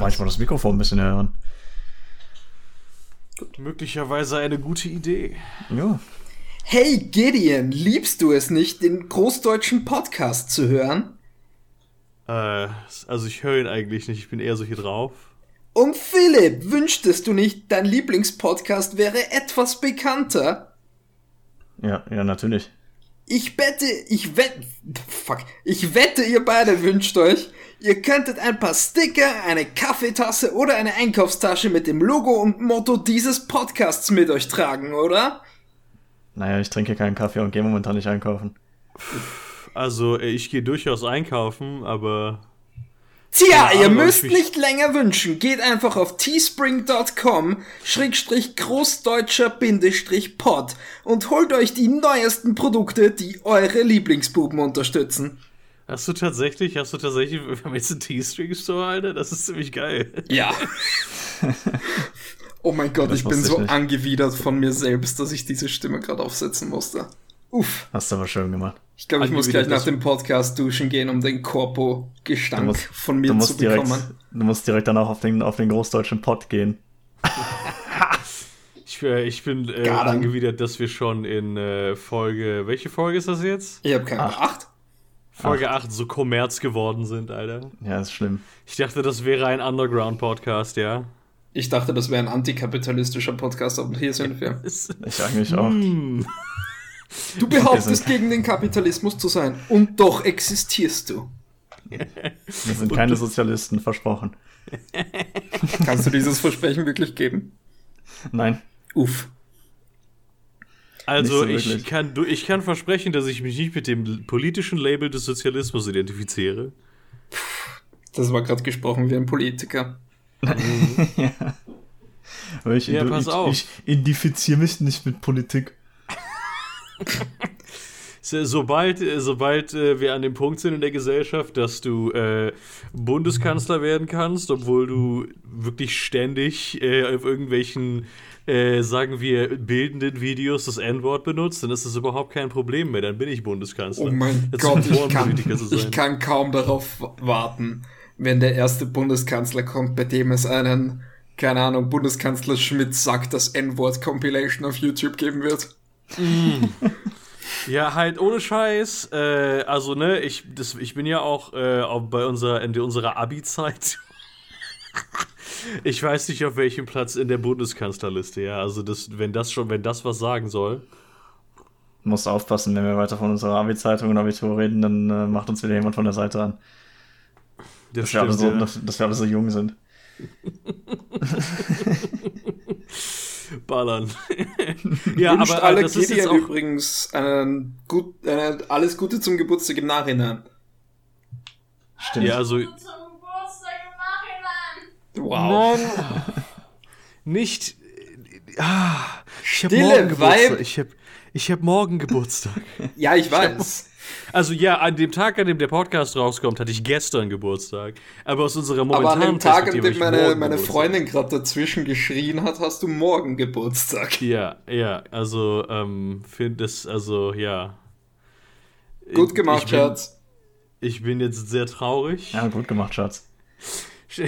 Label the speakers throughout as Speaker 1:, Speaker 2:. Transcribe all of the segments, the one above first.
Speaker 1: manchmal das Mikrofon ein bisschen hören.
Speaker 2: Möglicherweise eine gute Idee.
Speaker 1: Ja.
Speaker 3: Hey Gideon, liebst du es nicht, den großdeutschen Podcast zu hören?
Speaker 2: Äh, also ich höre ihn eigentlich nicht, ich bin eher so hier drauf.
Speaker 3: Und Philipp, wünschtest du nicht, dein Lieblingspodcast wäre etwas bekannter?
Speaker 1: Ja, ja, natürlich.
Speaker 3: Ich wette, ich wette, fuck, ich wette, ihr beide wünscht euch, ihr könntet ein paar Sticker, eine Kaffeetasse oder eine Einkaufstasche mit dem Logo und Motto dieses Podcasts mit euch tragen, oder?
Speaker 1: Naja, ich trinke keinen Kaffee und gehe momentan nicht einkaufen.
Speaker 2: Also, äh, ich gehe durchaus einkaufen, aber.
Speaker 3: Tja, ihr müsst nicht länger wünschen. Geht einfach auf teespring.com schrägstrich großdeutscher Bindestrich pod und holt euch die neuesten Produkte, die eure Lieblingsbuben unterstützen.
Speaker 2: Hast du tatsächlich, hast du tatsächlich, wir haben jetzt einen Teespring-Store, Alter? Das ist ziemlich geil.
Speaker 3: Ja. oh mein Gott,
Speaker 1: Das
Speaker 3: ich bin
Speaker 1: ich
Speaker 3: so
Speaker 1: nicht.
Speaker 3: angewidert von mir selbst, dass ich diese Stimme gerade aufsetzen musste. Uff.
Speaker 1: Hast du aber schön gemacht.
Speaker 3: Ich glaube, ich muss gleich nach dem Podcast duschen gehen, um den Korpo-Gestank
Speaker 1: musst,
Speaker 3: von mir
Speaker 1: du
Speaker 3: zu
Speaker 1: musst direkt,
Speaker 3: bekommen.
Speaker 1: du musst direkt dann auch auf den, auf den großdeutschen Pott gehen.
Speaker 2: Ich, ich bin äh, angewidert, dass wir schon in äh, Folge, welche Folge ist das jetzt?
Speaker 3: Ich habe keine Ahnung. Acht?
Speaker 2: Folge 8 so Kommerz geworden sind, Alter.
Speaker 1: Ja, ist schlimm.
Speaker 2: Ich dachte, das wäre ein Underground-Podcast, ja.
Speaker 3: Ich dachte, das wäre ein antikapitalistischer Podcast, aber hier sind wir.
Speaker 1: Ich eigentlich auch.
Speaker 2: Hm.
Speaker 3: Du behauptest, gegen den Kapitalismus zu sein. Und doch existierst du.
Speaker 1: Wir sind keine Sozialisten, versprochen.
Speaker 3: Kannst du dieses Versprechen wirklich geben?
Speaker 1: Nein.
Speaker 3: Uff.
Speaker 2: Also,
Speaker 1: so
Speaker 2: ich, kann, du- ich kann versprechen, dass ich mich nicht mit dem politischen Label des Sozialismus identifiziere.
Speaker 3: Das war gerade gesprochen wie ein Politiker.
Speaker 1: Aber ich,
Speaker 2: Ja,
Speaker 1: du-
Speaker 2: pass
Speaker 1: ich,
Speaker 2: auf.
Speaker 1: ich identifiziere mich nicht mit Politik.
Speaker 2: So- Sobald, äh, sobald äh, wir an dem Punkt sind in der Gesellschaft, dass du äh, Bundeskanzler werden kannst, obwohl du wirklich ständig äh, auf irgendwelchen, äh, sagen wir, bildenden Videos das N-Wort benutzt, dann ist das überhaupt kein Problem mehr. Dann bin ich Bundeskanzler.
Speaker 3: Oh mein
Speaker 2: Jetzt
Speaker 3: Gott, ich kann,
Speaker 2: Politiker zu sein.
Speaker 3: ich kann kaum darauf warten, wenn der erste Bundeskanzler kommt, bei dem es einen, keine Ahnung, Bundeskanzler Schmidt sagt, das N-Wort Compilation auf YouTube geben wird.
Speaker 2: Ja, halt ohne Scheiß. Äh, also, ne, ich, das, ich bin ja auch, äh, auch bei unserer, in der- unserer Abi-Zeit. ich weiß nicht, auf welchem Platz in der Bundeskanzlerliste, ja. Also, das, wenn das schon, wenn das was sagen soll.
Speaker 1: Musst aufpassen, wenn wir weiter von unserer Abi-Zeitung und Abitur reden, dann äh, macht uns wieder jemand von der Seite an.
Speaker 2: Das
Speaker 1: Dass wir, alle so,
Speaker 2: ja.
Speaker 1: dass, dass wir alle so jung sind.
Speaker 2: Ballern. ja,
Speaker 3: Wünscht
Speaker 2: aber
Speaker 3: alle
Speaker 2: äh, das ist jetzt auch.
Speaker 3: übrigens einen gut, äh, alles Gute zum Geburtstag im Nachhinein.
Speaker 1: Stimmt.
Speaker 2: Ja, also.
Speaker 4: Zum Geburtstag im Nachhinein.
Speaker 3: Wow.
Speaker 2: Nicht. äh, Ah, ich hab
Speaker 3: Stille,
Speaker 2: morgen Geburtstag.
Speaker 3: Weib.
Speaker 2: Ich hab, ich hab morgen Geburtstag.
Speaker 3: Ja, ich weiß.
Speaker 2: Also ja, an dem Tag, an dem der Podcast rauskommt, hatte ich gestern Geburtstag. Aber aus unserer
Speaker 3: Aber
Speaker 2: momentanen
Speaker 3: an dem Tag, an dem meine, meine. Freundin gerade dazwischen geschrien hat, hast du morgen Geburtstag.
Speaker 2: Ja, ja, also ähm, finde es, also ja.
Speaker 3: Gut gemacht,
Speaker 2: ich bin,
Speaker 3: Schatz.
Speaker 2: Ich bin jetzt sehr traurig.
Speaker 1: Ja, gut gemacht, Schatz.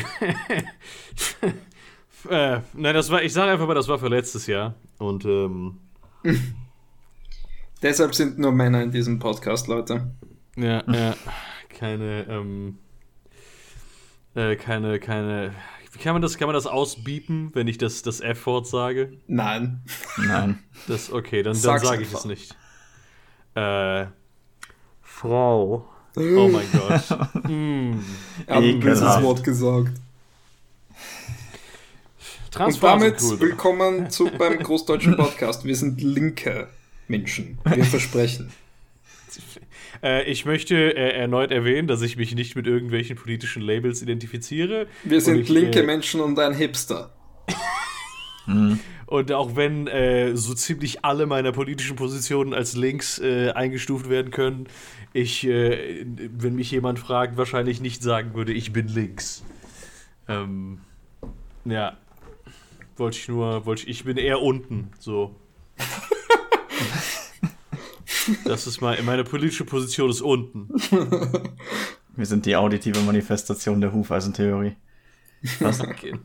Speaker 2: äh, nein, das war, ich sage einfach mal, das war für letztes Jahr. Und ähm,
Speaker 3: Deshalb sind nur Männer in diesem Podcast, Leute.
Speaker 2: ja, ja, keine, ähm, äh, keine, keine. Wie kann man das, kann man das ausbiepen, wenn ich das, das F-Wort sage?
Speaker 3: Nein.
Speaker 1: Nein.
Speaker 2: Das, okay, dann, dann sage ich es nicht. Äh, Frau. Oh mein Gott. mm.
Speaker 3: Er hat ein böses. Wort gesagt. Und damit
Speaker 2: cool.
Speaker 3: willkommen zu, beim Großdeutschen Podcast. Wir sind linke Menschen. Wir versprechen.
Speaker 2: Äh, ich möchte äh, erneut erwähnen, dass ich mich nicht mit irgendwelchen politischen Labels identifiziere.
Speaker 3: Wir sind
Speaker 2: ich,
Speaker 3: linke
Speaker 2: äh,
Speaker 3: Menschen und ein Hipster.
Speaker 2: Und auch wenn äh, so ziemlich alle meiner politischen Positionen als links eingestuft werden können, ich, wenn mich jemand fragt, wahrscheinlich nicht sagen würde, ich bin links. Ähm, ja. Wollte ich nur, wollte ich, ich bin eher unten, so. Das ist mein, meine politische Position ist unten.
Speaker 1: Wir sind die auditive Manifestation der Hufeisentheorie.
Speaker 2: Was? Okay.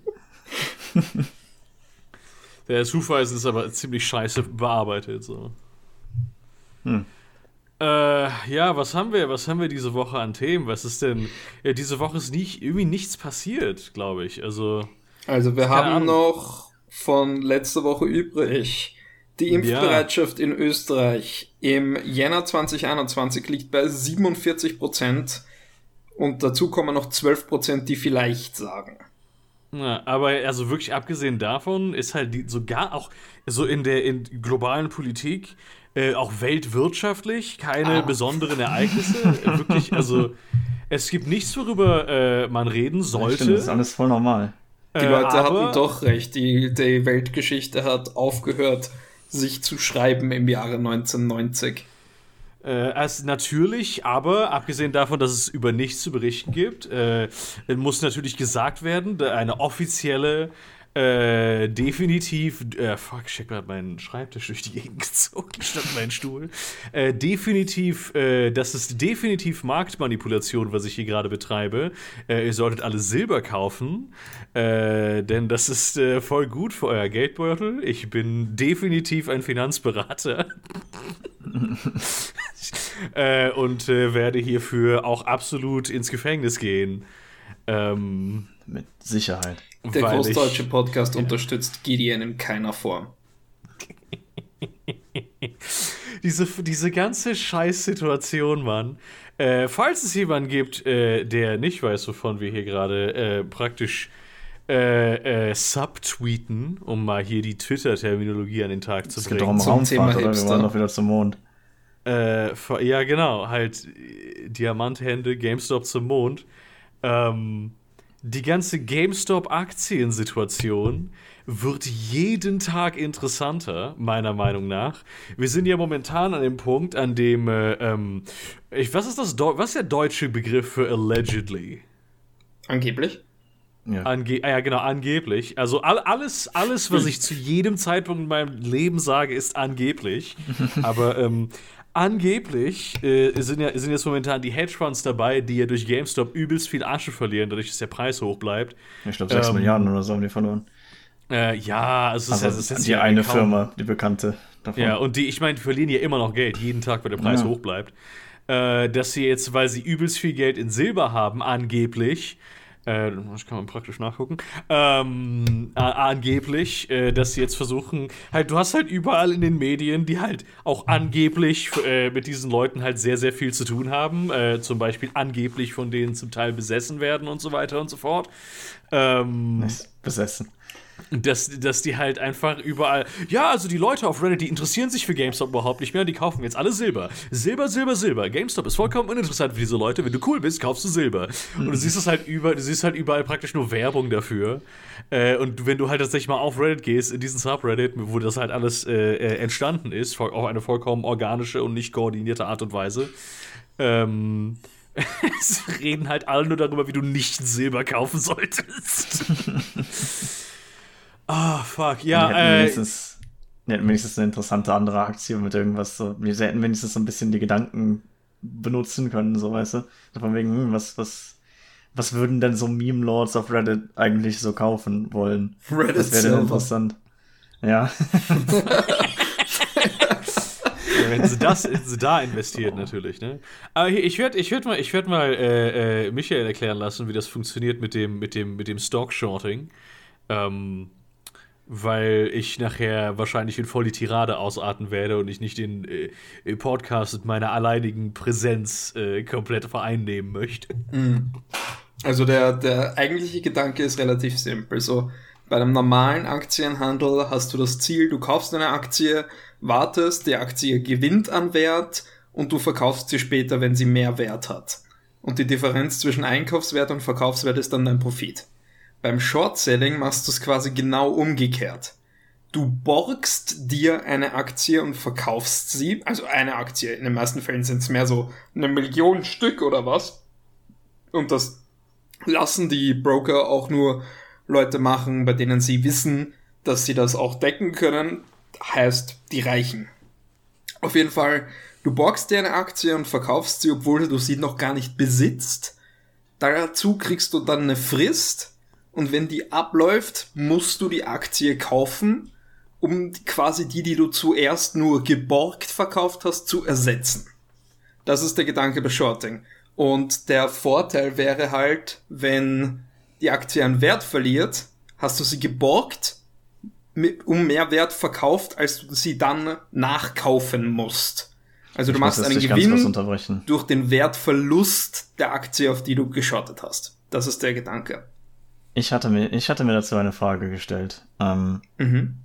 Speaker 2: Der Hufeisen ist aber ziemlich scheiße bearbeitet. So. Hm. Äh, ja, was haben wir? Was haben wir diese Woche an Themen? Was ist denn? Ja, diese Woche ist nicht, irgendwie nichts passiert, glaube ich. Also.
Speaker 3: Also wir haben Ahnung. noch von letzter Woche übrig. Die Impfbereitschaft ja. in Österreich im Jänner 2021 liegt bei 47 Prozent und dazu kommen noch 12 Prozent, die vielleicht sagen.
Speaker 2: Ja, aber also wirklich abgesehen davon ist halt die, sogar auch so in der in globalen Politik, äh, auch weltwirtschaftlich, keine ah. besonderen Ereignisse. wirklich, also es gibt nichts, worüber äh, man reden sollte. Stimmt,
Speaker 1: das ist alles voll normal.
Speaker 3: Die Leute äh, hatten doch recht. Die, die Weltgeschichte hat aufgehört, sich zu schreiben im Jahre 1990.
Speaker 2: Äh, als natürlich, aber abgesehen davon, dass es über nichts zu berichten gibt, äh, muss natürlich gesagt werden, eine offizielle äh, definitiv, äh, fuck, ich hab gerade meinen Schreibtisch durch die Gegend gezogen, statt meinen Stuhl. Äh, definitiv, äh, das ist definitiv Marktmanipulation, was ich hier gerade betreibe. Äh, ihr solltet alle Silber kaufen, äh, denn das ist voll gut für euer Geldbeutel. Ich bin definitiv ein Finanzberater. und werde hierfür auch absolut ins Gefängnis gehen. Ähm,
Speaker 1: Mit Sicherheit.
Speaker 3: Der großdeutsche Podcast ja. unterstützt Gideon in keiner Form.
Speaker 2: diese, diese ganze Scheißsituation, Mann. Äh, falls es jemanden gibt, äh, der nicht weiß, wovon wir hier gerade äh, praktisch äh, äh, subtweeten, um mal hier die Twitter-Terminologie an den Tag zu bringen. Es geht doch um
Speaker 1: Raumfahrt, oder? Wir wollen doch wieder zum Mond.
Speaker 2: Äh, ja, genau, halt Diamanthände, GameStop zum Mond. Ähm, die ganze GameStop-Aktiensituation wird jeden Tag interessanter, meiner Meinung nach. Wir sind ja momentan an dem Punkt, an dem, äh, ähm, ich, was ist das, was ist der deutsche Begriff für allegedly?
Speaker 3: Angeblich?
Speaker 2: Ja. Ange ah, ja, genau, angeblich. Also all, alles, alles, was ich zu jedem Zeitpunkt in meinem Leben sage, ist angeblich. Aber ähm, Angeblich äh, sind, ja, sind jetzt momentan die Hedgefonds dabei, die ja durch GameStop übelst viel Asche verlieren, dadurch, dass der Preis hoch bleibt.
Speaker 1: Ich glaube, 6 ähm, Milliarden oder so haben die verloren.
Speaker 2: Äh, ja, es ist,
Speaker 1: also,
Speaker 2: es ist
Speaker 1: jetzt die eine kaum, Firma, die bekannte
Speaker 2: davon. Ja, und die, ich meine, die verlieren ja immer noch Geld, jeden Tag, weil der Preis ja. hoch bleibt. Äh, dass sie jetzt, weil sie übelst viel Geld in Silber haben, angeblich, äh, das kann man praktisch nachgucken, ähm, angeblich, äh, dass sie jetzt versuchen, halt, du hast halt überall in den Medien, die halt auch angeblich äh, mit diesen Leuten halt sehr, sehr viel zu tun haben, äh, zum Beispiel angeblich von denen zum Teil besessen werden und so weiter und so fort. Ähm,
Speaker 1: besessen.
Speaker 2: Dass, dass die halt einfach überall. Ja, also die Leute auf Reddit, die interessieren sich für GameStop überhaupt nicht mehr. Die kaufen jetzt alle Silber. Silber, Silber, Silber. GameStop ist vollkommen uninteressant für diese Leute. Wenn du cool bist, kaufst du Silber. Und du siehst es halt über, du siehst halt überall praktisch nur Werbung dafür. Äh, und wenn du halt tatsächlich mal auf Reddit gehst, in diesen Subreddit, wo das halt alles äh, äh entstanden ist, auf eine vollkommen organische und nicht koordinierte Art und Weise, ähm, es reden halt alle nur darüber, wie du nicht Silber kaufen solltest. Ah, oh, fuck, ja.
Speaker 1: Die hätten, äh, wenigstens, die hätten wenigstens eine interessante andere Aktion mit irgendwas so. Wir hätten wenigstens so ein bisschen die Gedanken benutzen können, so weißt du. Von wegen, hm, was, was, was würden denn so Meme-Lords auf Reddit eigentlich so kaufen wollen? Reddit das wäre interessant. Ja.
Speaker 2: wenn sie das sie da investiert natürlich, ne? Aber hier, ich werde ich werd mal, ich werd mal äh, äh, Michael erklären lassen, wie das funktioniert mit dem, mit dem, mit dem Stock-Shorting. Ähm, weil ich nachher wahrscheinlich in voll die Tirade ausarten werde und ich nicht den äh, Podcast mit meiner alleinigen Präsenz äh, komplett vereinnehmen möchte.
Speaker 3: Mhm. Also der, der eigentliche Gedanke ist relativ simpel. So, bei einem normalen Aktienhandel hast du das Ziel, du kaufst eine Aktie, wartest, die Aktie gewinnt an Wert und du verkaufst sie später, wenn sie mehr Wert hat. Und die Differenz zwischen Einkaufswert und Verkaufswert ist dann dein Profit. Beim Short-Selling machst du es quasi genau umgekehrt. Du borgst dir eine Aktie und verkaufst sie, also eine Aktie, in den meisten Fällen sind es mehr so eine Million Stück oder was. Und das lassen die Broker auch nur Leute machen, bei denen sie wissen, dass sie das auch decken können, heißt die Reichen. Auf jeden Fall, du borgst dir eine Aktie und verkaufst sie, obwohl du sie noch gar nicht besitzt. Dazu kriegst du dann eine Frist und wenn die abläuft, musst du die Aktie kaufen, um quasi die, die du zuerst nur geborgt verkauft hast, zu ersetzen. Das ist der Gedanke bei Shorting. Und der Vorteil wäre halt, wenn die Aktie an Wert verliert, hast du sie geborgt, um mehr Wert verkauft, als du sie dann nachkaufen musst. Also du ich machst einen Gewinn durch den Wertverlust der Aktie, auf die du geschottet hast. Das ist der Gedanke.
Speaker 1: Ich hatte mir, ich hatte mir dazu eine Frage gestellt. Ähm, mhm.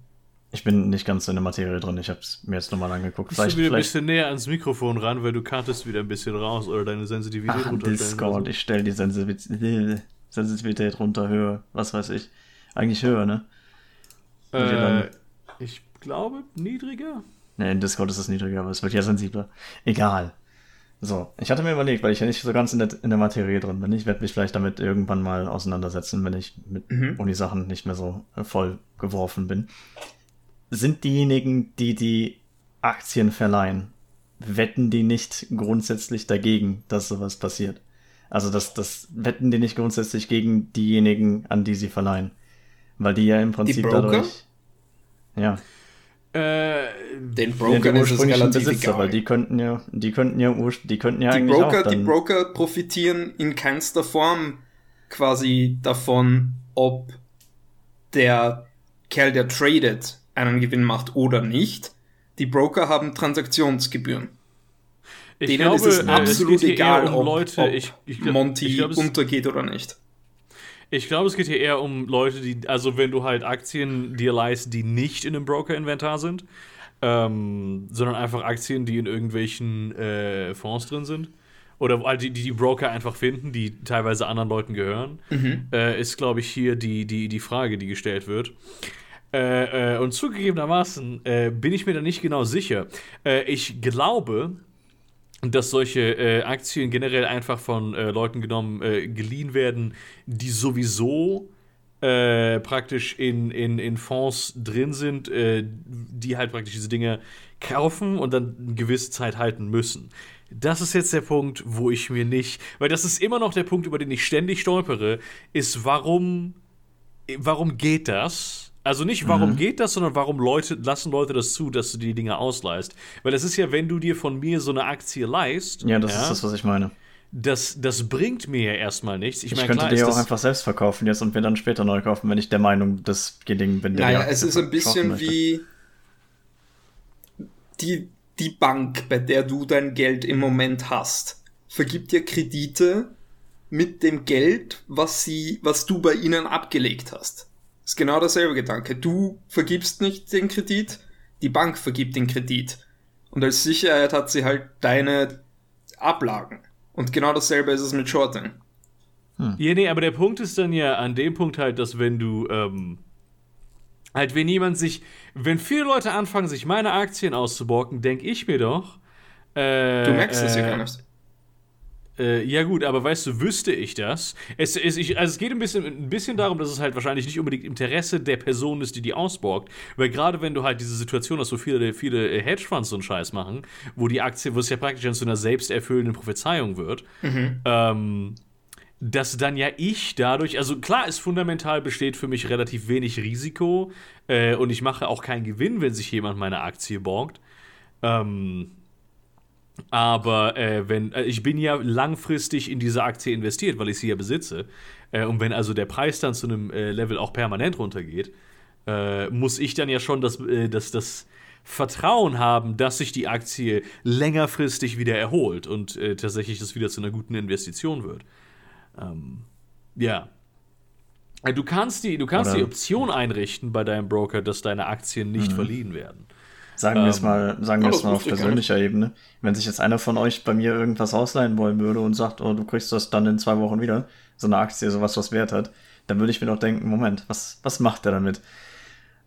Speaker 1: Ich bin nicht ganz in der Materie drin. Ich habe es mir jetzt nochmal angeguckt.
Speaker 2: Vielleicht, du wieder ein bisschen näher ans Mikrofon ran, weil du kartest wieder ein bisschen raus oder deine Sensitivität
Speaker 1: Ach, Discord, ich stelle die Sensitivität, Sensitivität runter, höher, was weiß ich. Eigentlich höher, ne?
Speaker 2: Äh, ich glaube niedriger.
Speaker 1: Ne, in Discord ist es niedriger, aber es wird ja sensibler. Egal. So, ich hatte mir überlegt, weil ich ja nicht so ganz in der, in der Materie drin bin. Ich werde mich vielleicht damit irgendwann mal auseinandersetzen, wenn ich mit mhm. Uni-Sachen nicht mehr so voll geworfen bin sind diejenigen, die die Aktien verleihen, wetten die nicht grundsätzlich dagegen, dass sowas passiert? Also das, das wetten die nicht grundsätzlich gegen diejenigen, an die sie verleihen. Weil die ja im Prinzip dadurch. Ja.
Speaker 3: Äh, den Broker ja, ist es relativ
Speaker 1: Besitzer, egal. Weil die könnten ja, die könnten ja, die könnten ja die eigentlich
Speaker 3: Broker,
Speaker 1: auch dann
Speaker 3: Die Broker profitieren in keinster Form quasi davon, ob der Kerl, der tradet, einen Gewinn macht oder nicht. Die Broker haben Transaktionsgebühren. Ich Denen glaube, ist es absolut egal, um ob, Leute, ob ich, ich, Monty ich glaub, untergeht oder nicht.
Speaker 2: Ich glaube, es geht hier eher um Leute, die, also wenn du halt Aktien dir leist, die nicht in einem Broker-Inventar sind, ähm, sondern einfach Aktien, die in irgendwelchen äh, Fonds drin sind. Oder die, die die Broker einfach finden, die teilweise anderen Leuten gehören, mhm. äh, ist, glaube ich, hier die, die, die Frage, die gestellt wird. Äh, äh, und zugegebenermaßen äh, bin ich mir da nicht genau sicher. Äh, ich glaube, dass solche äh, Aktien generell einfach von äh, Leuten genommen, geliehen werden, die sowieso praktisch in, in, in Fonds drin sind, die halt praktisch diese Dinge kaufen und dann eine gewisse Zeit halten müssen. Das ist jetzt der Punkt, wo ich mir nicht, weil das ist immer noch der Punkt, über den ich ständig stolpere, ist, warum, warum geht das? Also nicht, warum mhm. geht das, sondern warum Leute, lassen Leute das zu, dass du die Dinge ausleihst. Weil es ist ja, wenn du dir von mir so eine Aktie leihst.
Speaker 1: Ja, das ja, ist das, was ich meine.
Speaker 2: Das, das bringt mir ja erstmal nichts.
Speaker 1: Ich, ich mein, könnte klar, die auch einfach selbst verkaufen jetzt und mir dann später neu kaufen, wenn ich der Meinung desjenigen bin,
Speaker 3: der Naja, es ist ein bisschen wie die, die Bank, bei der du dein Geld im Moment hast, vergibt dir Kredite mit dem Geld, was sie, was du bei ihnen abgelegt hast ist genau derselbe Gedanke. Du vergibst nicht den Kredit, die Bank vergibt den Kredit. Und als Sicherheit hat sie halt deine Ablagen. Und genau dasselbe ist es mit Shorting.
Speaker 2: Hm. Ja, nee, aber der Punkt ist dann ja an dem Punkt halt, dass wenn du, ähm, halt, wenn jemand sich, wenn viele Leute anfangen, sich meine Aktien auszuborgen, denke ich mir doch,
Speaker 3: äh, Du merkst es äh, ja gar nicht.
Speaker 2: Äh, ja gut, aber weißt du, wüsste ich das? Es, es, ich, also es geht ein bisschen, ein bisschen darum, dass es halt wahrscheinlich nicht unbedingt Interesse der Person ist, die die ausborgt. Weil gerade wenn du halt diese Situation hast, wo viele, viele Hedgefonds so einen Scheiß machen, wo die Aktie, wo es ja praktisch zu einer selbsterfüllenden Prophezeiung wird, mhm. ähm, dass dann ja ich dadurch, also klar, es fundamental besteht für mich relativ wenig Risiko äh, und ich mache auch keinen Gewinn, wenn sich jemand meine Aktie borgt. Ähm, aber äh, wenn äh, ich bin ja langfristig in diese Aktie investiert, weil ich sie ja besitze. Äh, und wenn also der Preis dann zu einem äh, Level auch permanent runtergeht, äh, muss ich dann ja schon das, äh, das, das Vertrauen haben, dass sich die Aktie längerfristig wieder erholt und tatsächlich das wieder zu einer guten Investition wird. Ähm, ja. Du kannst die, du kannst die Option einrichten bei deinem Broker, dass deine Aktien nicht mhm. verliehen werden.
Speaker 1: Sagen wir es ähm, mal, sagen wir es mal auf persönlicher Ebene. Wenn sich jetzt einer von euch bei mir irgendwas ausleihen wollen würde und sagt, oh, du kriegst das dann in zwei Wochen wieder, so eine Aktie, sowas, was Wert hat, dann würde ich mir doch denken, Moment, was, was macht er damit?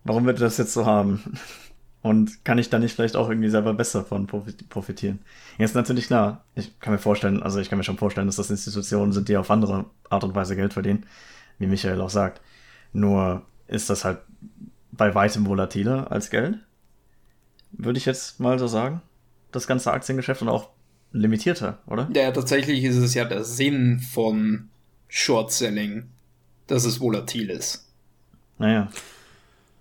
Speaker 1: Warum wird er das jetzt so haben? Und kann ich da nicht vielleicht auch irgendwie selber besser von profitieren? Jetzt natürlich klar, ich kann mir vorstellen, also ich kann mir schon vorstellen, dass das Institutionen sind, die auf andere Art und Weise Geld verdienen, wie Michael auch sagt. Nur ist das halt bei weitem volatiler als Geld würde ich jetzt mal so sagen. Das ganze Aktiengeschäft und auch limitierter, oder?
Speaker 3: Ja, tatsächlich ist es ja der Sinn von Short Selling, dass es volatil ist.
Speaker 1: Naja.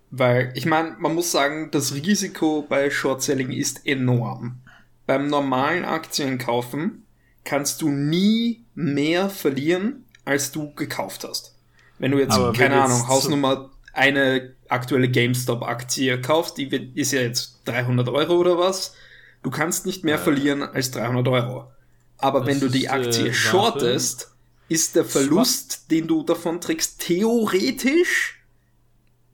Speaker 3: Weil, ich meine, man muss sagen, das Risiko bei Short Selling ist enorm. Beim normalen Aktienkaufen kannst du nie mehr verlieren, als du gekauft hast. Wenn du jetzt,
Speaker 2: Aber
Speaker 3: keine Ahnung, Hausnummer eine aktuelle GameStop-Aktie kaufst, die ist ja jetzt 300 Euro oder was, du kannst nicht mehr verlieren als 300 Euro. Aber
Speaker 2: Das
Speaker 3: wenn du die
Speaker 2: ist,
Speaker 3: Aktie
Speaker 2: äh,
Speaker 3: shortest, ist der Verlust, den du davon trägst, theoretisch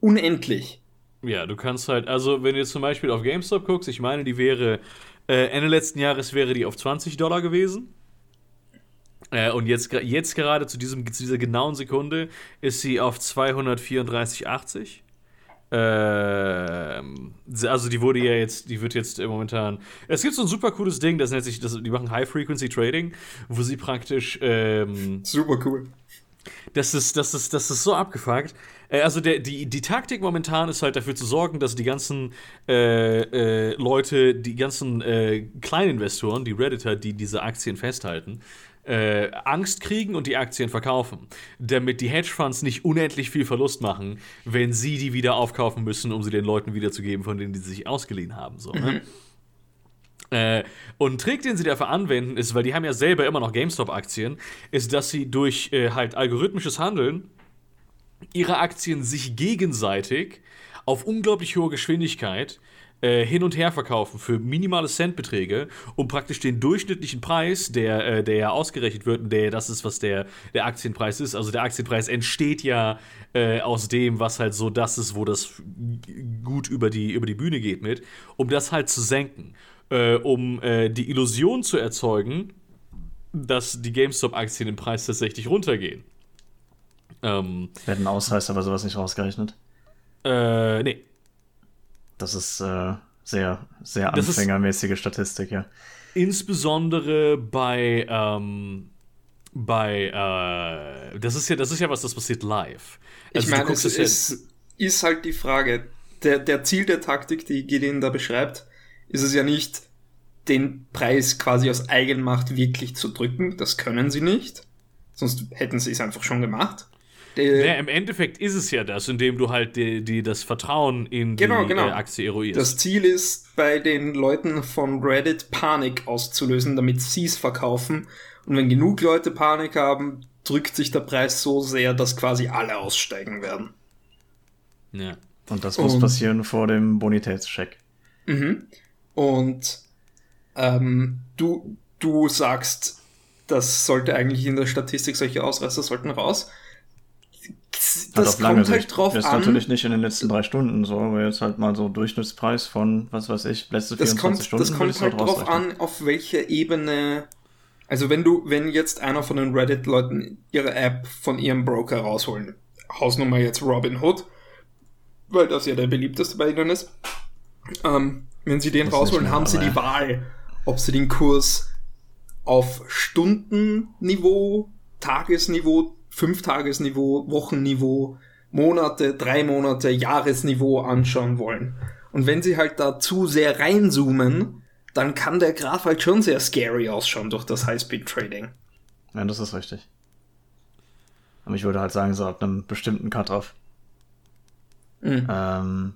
Speaker 3: unendlich.
Speaker 2: Ja, du kannst halt, also wenn du jetzt zum Beispiel auf GameStop guckst, ich meine, die wäre, äh, Ende letzten Jahres wäre die auf 20 Dollar gewesen. Äh, und jetzt, jetzt gerade zu, diesem, zu dieser genauen Sekunde ist sie auf 234,80. Ähm, also die wurde ja jetzt, die wird jetzt momentan. Es gibt so ein super cooles Ding, das nennt sich, das, die machen High Frequency Trading, wo sie praktisch ähm,
Speaker 3: Super cool.
Speaker 2: das ist, das ist, das ist so abgefuckt. Äh, also der, die, die Taktik momentan ist halt dafür zu sorgen, dass die ganzen äh, äh, Leute, die ganzen äh, Kleininvestoren, die Redditor, die diese Aktien festhalten, äh, Angst kriegen und die Aktien verkaufen, damit die Hedgefonds nicht unendlich viel Verlust machen, wenn sie die wieder aufkaufen müssen, um sie den Leuten wiederzugeben, von denen die sich ausgeliehen haben. So, ne? Äh, und ein Trick, den sie dafür anwenden, ist, weil die haben ja selber immer noch GameStop-Aktien, ist, dass sie durch äh, halt algorithmisches Handeln ihre Aktien sich gegenseitig auf unglaublich hohe Geschwindigkeit äh, hin und her verkaufen für minimale Centbeträge, um praktisch den durchschnittlichen Preis, der, äh, der ja ausgerechnet wird und der das ist, was der, der Aktienpreis ist. Also der Aktienpreis entsteht ja äh, aus dem, was halt so das ist, wo das gut über die, über die Bühne geht mit, um das halt zu senken. Äh, um äh, die Illusion zu erzeugen, dass die GameStop-Aktien im Preis tatsächlich runtergehen. Ähm,
Speaker 1: Werden Ausreißer aber sowas nicht rausgerechnet.
Speaker 2: äh, nee.
Speaker 1: Das ist äh, sehr, sehr anfängermäßige Statistik, ja.
Speaker 2: Insbesondere bei, ähm, bei, äh, das ist ja, das ist ja was, das passiert live.
Speaker 3: Ich
Speaker 2: Also du
Speaker 3: meine, es ist, ist halt die Frage, der, der Ziel der Taktik, die Gideon da beschreibt, ist es ja nicht, den Preis quasi aus Eigenmacht wirklich zu drücken. Das können sie nicht. Sonst hätten sie es einfach schon gemacht. Der,
Speaker 2: Ja, im Endeffekt ist es ja das, indem du halt die, die, das Vertrauen in
Speaker 3: Genau,
Speaker 2: die
Speaker 3: genau.
Speaker 2: Äh, Aktie eruierst.
Speaker 3: Das Ziel ist, bei den Leuten von Reddit Panik auszulösen, damit sie es verkaufen. Und wenn genug Leute Panik haben, drückt sich der Preis so sehr, dass quasi alle aussteigen werden.
Speaker 2: ja.
Speaker 1: Und das muss
Speaker 3: Und-
Speaker 1: passieren vor dem Bonitätscheck.
Speaker 3: Mhm. Und ähm, du, du sagst, das sollte eigentlich in der Statistik, solche Ausreißer sollten raus. Das
Speaker 1: auf lange
Speaker 3: kommt
Speaker 1: Sicht.
Speaker 3: halt drauf
Speaker 1: ist
Speaker 3: an.
Speaker 1: natürlich nicht in den letzten drei Stunden so, aber jetzt halt mal so Durchschnittspreis von, was weiß ich, letzte
Speaker 3: das
Speaker 1: 24
Speaker 3: kommt,
Speaker 1: Stunden.
Speaker 3: das kommt halt drauf an, auf welcher Ebene. Also wenn du, wenn jetzt einer von den Reddit-Leuten ihre App von ihrem Broker rausholen, Hausnummer jetzt Robinhood, weil das ja der beliebteste bei ihnen ist. Ähm, wenn sie den
Speaker 1: Das
Speaker 3: rausholen,
Speaker 1: mehr,
Speaker 3: haben sie die. Wahl, ob sie den Kurs auf Stundenniveau, Tagesniveau, Fünftagesniveau, Wochenniveau, Monate, drei Monate, Jahresniveau anschauen wollen. Und wenn sie halt da zu sehr reinzoomen, dann kann der Graph halt schon sehr scary ausschauen durch das High-Speed-Trading.
Speaker 1: Ja, das ist richtig. Aber ich würde halt sagen, so ab einem bestimmten Cut-Off.
Speaker 3: Mhm.
Speaker 1: Ähm,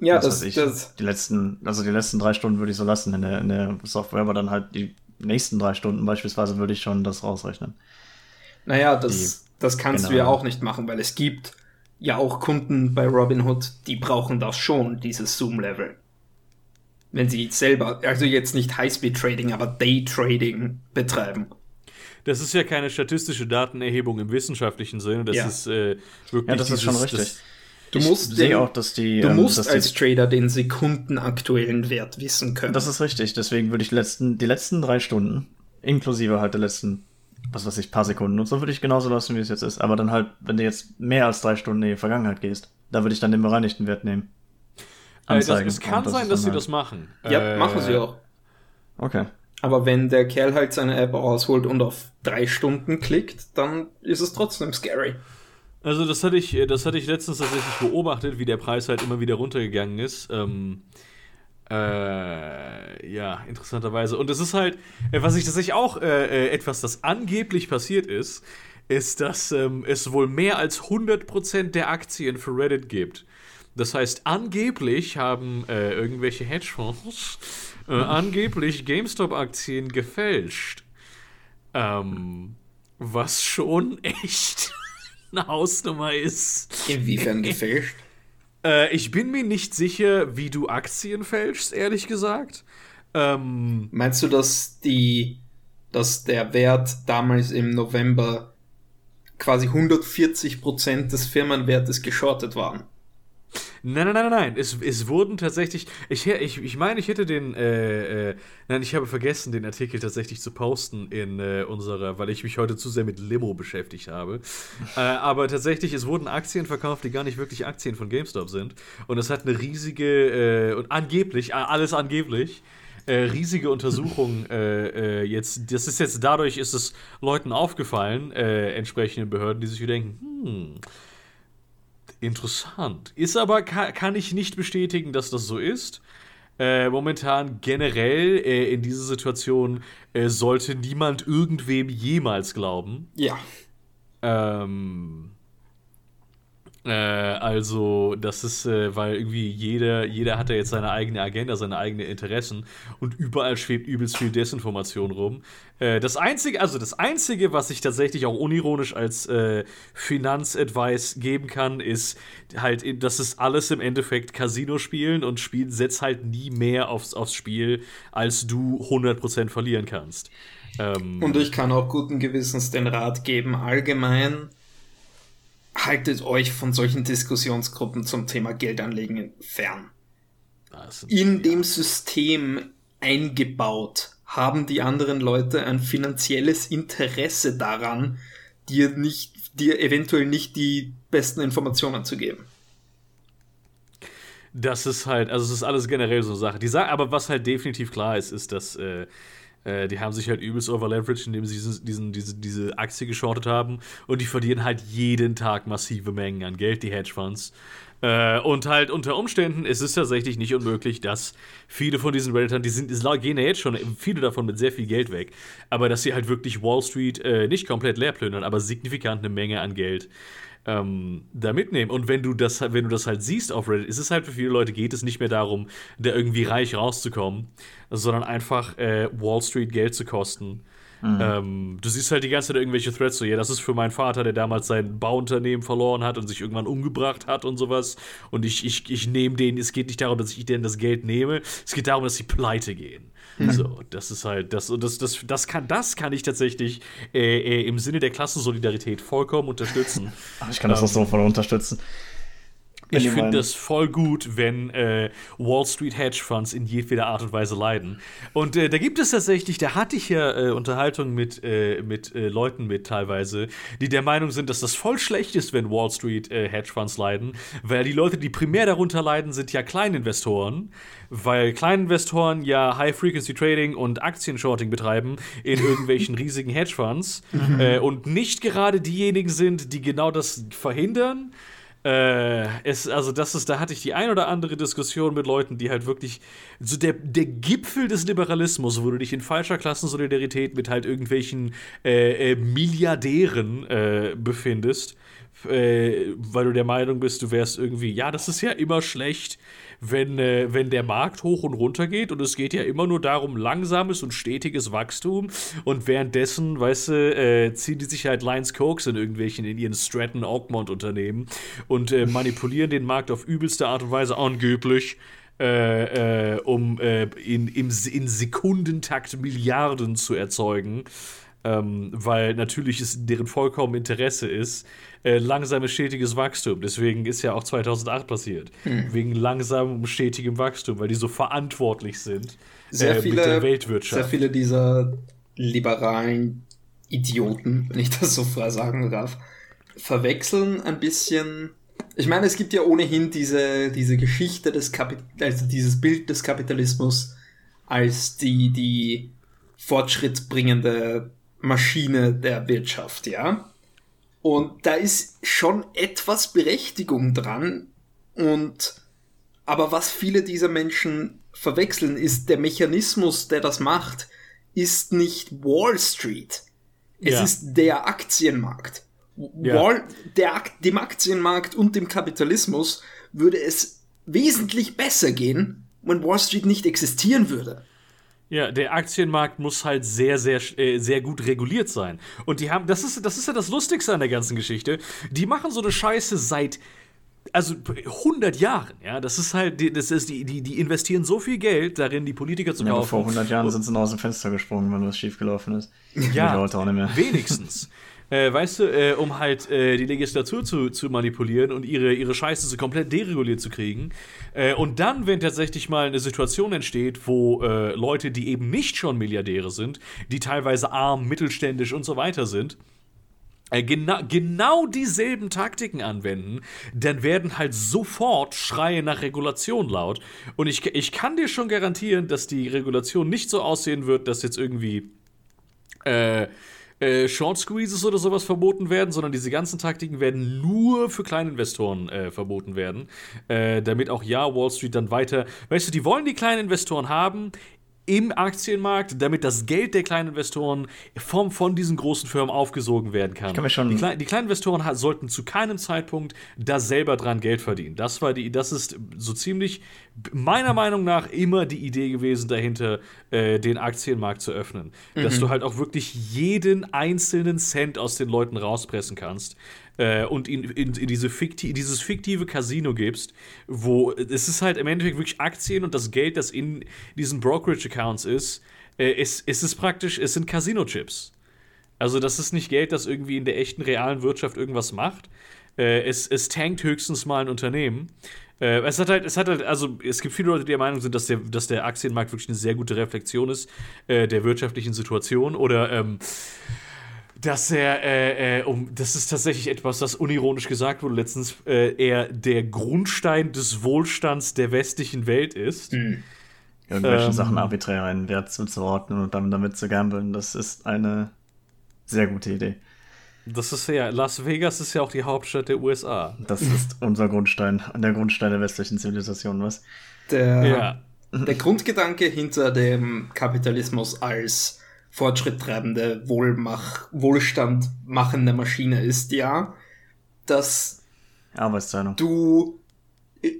Speaker 3: Ja, das,
Speaker 1: ich,
Speaker 3: das,
Speaker 1: die letzten, also die letzten drei Stunden würde ich so lassen in der, in der Software, aber dann halt die nächsten drei Stunden beispielsweise würde ich schon das rausrechnen.
Speaker 3: naja, das, das kannst du ja
Speaker 1: generell.
Speaker 3: auch nicht machen, weil es gibt ja auch Kunden bei Robinhood, die brauchen das schon, dieses Zoom-Level. Wenn sie selber, also jetzt nicht High-Speed-Trading, aber Day-Trading betreiben.
Speaker 2: Das ist ja keine statistische Datenerhebung im wissenschaftlichen Sinne. Das
Speaker 3: Ja.
Speaker 2: ist äh, wirklich.
Speaker 1: Ja, das ist schon richtig.
Speaker 2: Das,
Speaker 3: Du musst den-
Speaker 1: auch, dass die.
Speaker 3: Du
Speaker 1: ähm,
Speaker 3: musst
Speaker 1: dass
Speaker 3: als
Speaker 1: die,
Speaker 3: Trader den sekundenaktuellen Wert wissen können.
Speaker 1: Das ist richtig. Deswegen würde ich letzten, die letzten drei Stunden, inklusive halt der letzten, was weiß ich, paar Sekunden und so, würde ich genauso lassen, wie es jetzt ist. Aber dann halt, wenn du jetzt mehr als drei Stunden in die Vergangenheit gehst, da würde ich dann den bereinigten Wert nehmen.
Speaker 2: äh, das,
Speaker 1: Anzeigen.
Speaker 2: es kann
Speaker 1: Und
Speaker 2: sein, dass sie
Speaker 1: dann
Speaker 2: das machen.
Speaker 3: ja,
Speaker 2: Äh,
Speaker 3: machen sie auch.
Speaker 1: Okay.
Speaker 3: Aber wenn der Kerl halt seine App rausholt und auf drei Stunden klickt, dann ist es trotzdem scary.
Speaker 2: Also das hatte ich, äh, das hatte ich letztens tatsächlich beobachtet, wie der Preis halt immer wieder runtergegangen ist. Ähm, äh, ja, interessanterweise. Und es ist halt, äh, was ich tatsächlich auch äh, äh, etwas, das angeblich passiert ist, ist, dass ähm, es wohl mehr als 100% der Aktien für Reddit gibt. Das heißt, angeblich haben äh, irgendwelche Hedgefonds äh, angeblich GameStop-Aktien gefälscht. Ähm, was schon echt eine Hausnummer ist.
Speaker 3: Inwiefern gefälscht?
Speaker 2: Äh, ich bin mir nicht sicher, wie du Aktien fälschst, ehrlich gesagt. Ähm,
Speaker 3: Meinst du, dass die, dass der Wert damals im November quasi 140% des Firmenwertes geschortet waren?
Speaker 2: Nein, nein, nein, nein. Es, es wurden tatsächlich. Ich, ich, ich meine, ich hätte den. Äh, äh, nein, ich habe vergessen, den Artikel tatsächlich zu posten in äh, unserer, weil ich mich heute zu sehr mit Limo beschäftigt habe. äh, aber tatsächlich, es wurden Aktien verkauft, die gar nicht wirklich Aktien von GameStop sind. Und es hat eine riesige. Äh, und angeblich, alles angeblich. Äh, riesige Untersuchung äh, äh, jetzt, das ist jetzt dadurch ist es Leuten aufgefallen, äh, entsprechenden Behörden, die sich denken, hm, Interessant. Ist aber, kann, ich nicht bestätigen, dass das so ist. Äh, momentan generell äh, in dieser Situation äh, sollte niemand irgendwem jemals glauben.
Speaker 3: Ja.
Speaker 2: Ähm, äh, also, das ist, äh, weil irgendwie jeder, jeder hat ja jetzt seine eigene Agenda, seine eigenen Interessen und überall schwebt übelst viel Desinformation rum. Äh, das einzige, also das einzige, was ich tatsächlich auch unironisch als äh, Finanzadvice geben kann, ist halt, dass es alles im Endeffekt Casino spielen und Spiel setzt halt nie mehr aufs, aufs Spiel, als du 100% verlieren kannst.
Speaker 3: Ähm, und ich kann auch guten Gewissens den Rat geben, allgemein haltet euch von solchen Diskussionsgruppen zum Thema Geldanlegen fern. In dem System eingebaut haben die anderen Leute ein finanzielles Interesse daran, dir nicht, dir eventuell nicht die besten Informationen zu geben.
Speaker 2: Das ist halt, also es ist alles generell so eine Sache. Die sagen, aber was halt definitiv klar ist, ist, dass äh, äh, die haben sich halt übelst overleveraged, indem sie diesen, diesen, diese, diese Aktie geschortet haben. Und die verlieren halt jeden Tag massive Mengen an Geld, die Hedgefonds. Äh, und halt unter Umständen ist es tatsächlich nicht unmöglich, dass viele von diesen Redditern, die sind, gehen ja jetzt schon, viele davon mit sehr viel Geld weg, aber dass sie halt wirklich Wall Street äh, nicht komplett leer plündern, aber signifikant eine Menge an Geld ähm, da mitnehmen. Und wenn du das, wenn du das halt siehst auf Reddit, ist es halt für viele Leute geht es nicht mehr darum, da irgendwie reich rauszukommen, sondern einfach äh, Wall Street Geld zu kosten. Mhm. Ähm, du siehst halt die ganze Zeit irgendwelche Threads so, ja, das ist für meinen Vater, der damals sein Bauunternehmen verloren hat und sich irgendwann umgebracht hat und sowas. Und ich, ich, ich nehme den, es geht nicht darum, dass ich denen das Geld nehme, es geht darum, dass sie pleite gehen. Mhm. So, das ist halt, das, das, das, das, kann, das kann ich tatsächlich äh, äh, im Sinne der Klassensolidarität vollkommen unterstützen.
Speaker 1: ich kann das ähm, auch so voll unterstützen.
Speaker 2: Ich finde das voll gut, wenn äh, Wall Street Hedge Funds in jedweder Art und Weise leiden. Und äh, da gibt es tatsächlich, da hatte ich ja äh, Unterhaltung mit, äh, mit äh, Leuten mit teilweise, die der Meinung sind, dass das voll schlecht ist, wenn Wall Street äh, Hedge Funds leiden, weil die Leute, die primär darunter leiden, sind ja Kleininvestoren, weil Kleininvestoren ja High Frequency Trading und Aktienshorting betreiben in irgendwelchen riesigen Hedge Funds mhm. und nicht gerade diejenigen sind, die genau das verhindern äh, es, also das ist, da hatte ich die ein oder andere Diskussion mit Leuten, die halt wirklich so der, der Gipfel des Liberalismus, wo du dich in falscher Klassensolidarität mit halt irgendwelchen äh, äh, Milliardären äh, befindest, äh, weil du der Meinung bist, du wärst irgendwie, ja, das ist ja immer schlecht, wenn, äh, wenn der Markt hoch und runter geht und es geht ja immer nur darum, langsames und stetiges Wachstum und währenddessen, weißt du, äh, ziehen die sich halt Lions Cokes in irgendwelchen, in ihren Stratton Oakmont Unternehmen und äh, manipulieren den Markt auf übelste Art und Weise angeblich. Äh, äh, um äh, in, im, in Sekundentakt Milliarden zu erzeugen ähm, weil natürlich es deren vollkommen Interesse ist, äh, langsames, stetiges Wachstum. Deswegen ist ja auch 2008 passiert. Hm. Wegen langsamem, stetigem Wachstum, weil die so verantwortlich sind
Speaker 3: sehr äh, viele, mit der Weltwirtschaft. Sehr viele dieser liberalen Idioten, wenn ich das so frei sagen darf, verwechseln ein bisschen. Ich meine, es gibt ja ohnehin diese, diese Geschichte des Kapitals, also dieses Bild des Kapitalismus als die, die fortschrittsbringende Maschine der Wirtschaft, ja. Und da ist schon etwas Berechtigung dran. Und, aber was viele dieser Menschen verwechseln, ist der Mechanismus, der das macht, ist nicht Wall Street. Es
Speaker 2: Ja.
Speaker 3: ist der Aktienmarkt.
Speaker 2: Ja.
Speaker 3: Wall, der, dem Aktienmarkt und dem Kapitalismus würde es wesentlich besser gehen, wenn Wall Street nicht existieren würde.
Speaker 2: Ja, der Aktienmarkt muss halt sehr, sehr, äh, sehr gut reguliert sein. Und die haben, das ist, das ist ja das Lustigste an der ganzen Geschichte. Die machen so eine Scheiße seit, also 100 Jahren, ja. Das ist halt, die- das ist, die, die, die investieren so viel Geld darin, die Politiker zu
Speaker 1: Ja,
Speaker 2: kaufen.
Speaker 1: vor 100 Jahren sind sie noch aus dem Fenster gesprungen, wenn was schiefgelaufen ist.
Speaker 2: Ja,
Speaker 1: heute auch nicht mehr.
Speaker 2: wenigstens. Äh, weißt du, äh, um halt äh, die Legislatur zu, zu manipulieren und ihre, ihre Scheiße so komplett dereguliert zu kriegen. Äh, und dann, wenn tatsächlich mal eine Situation entsteht, wo äh, Leute, die eben nicht schon Milliardäre sind, die teilweise arm, mittelständisch und so weiter sind, genau, genau dieselben Taktiken anwenden, dann werden halt sofort Schreie nach Regulation laut. Und ich, ich kann dir schon garantieren, dass die Regulation nicht so aussehen wird, dass jetzt irgendwie äh, äh, Short Squeezes oder sowas verboten werden, sondern diese ganzen Taktiken werden nur für Kleininvestoren äh, verboten werden, äh, damit auch ja Wall Street dann weiter, weißt du, die wollen die kleinen Investoren haben im Aktienmarkt, damit das Geld der kleinen Investoren vom, von diesen großen Firmen aufgesogen werden kann.
Speaker 1: kann
Speaker 2: die, Klei die kleinen Investoren sollten zu keinem Zeitpunkt da selber dran Geld verdienen. Das war die, das ist so ziemlich meiner Meinung nach immer die Idee gewesen dahinter, äh, den Aktienmarkt zu öffnen. Dass du halt auch wirklich jeden einzelnen Cent aus den Leuten rauspressen kannst äh, und ihn in, in diese fikti dieses fiktive Casino gibst, wo es ist halt im Endeffekt wirklich Aktien und das Geld, das in diesen Brokerage-Accounts ist, äh, es, es ist praktisch, es sind Casino-Chips. Also das ist nicht Geld, das irgendwie in der echten realen Wirtschaft irgendwas macht. Äh, es, es tankt höchstens mal ein Unternehmen. Äh, es hat halt, es hat halt, also es gibt viele Leute, die der Meinung sind, dass der, dass der Aktienmarkt wirklich eine sehr gute Reflexion ist äh, der wirtschaftlichen Situation oder ähm, dass er, äh, äh, um, das ist tatsächlich etwas, das unironisch gesagt wurde letztens, äh, er der Grundstein des Wohlstands der westlichen Welt ist.
Speaker 1: Irgendwelchen
Speaker 2: Ähm.
Speaker 1: Sachen arbiträr einen Wert zuzuordnen und dann damit zu gambeln, das ist eine sehr gute Idee.
Speaker 2: Das ist ja, Las Vegas ist ja auch die Hauptstadt der USA.
Speaker 1: Das ist unser Grundstein, der Grundstein der westlichen Zivilisation, was?
Speaker 3: Der,
Speaker 2: Ja.
Speaker 3: der Grundgedanke hinter dem Kapitalismus als fortschritttreibende, Wohlmach, Wohlstand machende Maschine ist ja, dass
Speaker 1: Arbeitsteilung.
Speaker 3: du äh,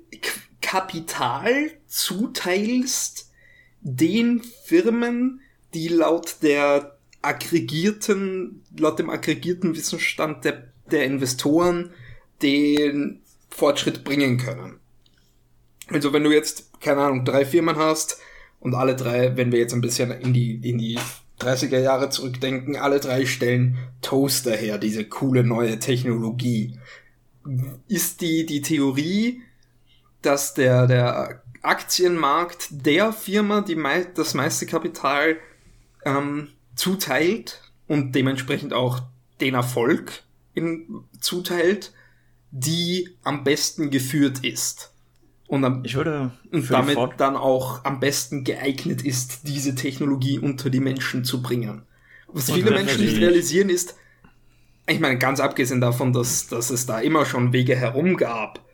Speaker 3: Kapital zuteilst den Firmen, die laut der aggregierten, laut dem aggregierten Wissensstand der, der Investoren den Fortschritt bringen können. Also wenn du jetzt, keine Ahnung, drei Firmen hast und alle drei, wenn wir jetzt ein bisschen in die, in die 30er Jahre zurückdenken, alle drei stellen Toaster her, diese coole neue Technologie. Ist die, die Theorie, dass der, der Aktienmarkt der Firma die mei das meiste Kapital ähm, zuteilt und dementsprechend auch den Erfolg in, zuteilt, die am besten geführt ist. Und, am,
Speaker 1: Ich würde
Speaker 3: und damit dann auch am besten geeignet ist, diese Technologie unter die Menschen zu bringen. Was
Speaker 1: Und
Speaker 3: viele Menschen nicht realisieren ist, ich meine, ganz abgesehen davon, dass, dass es da immer schon Wege herum gab,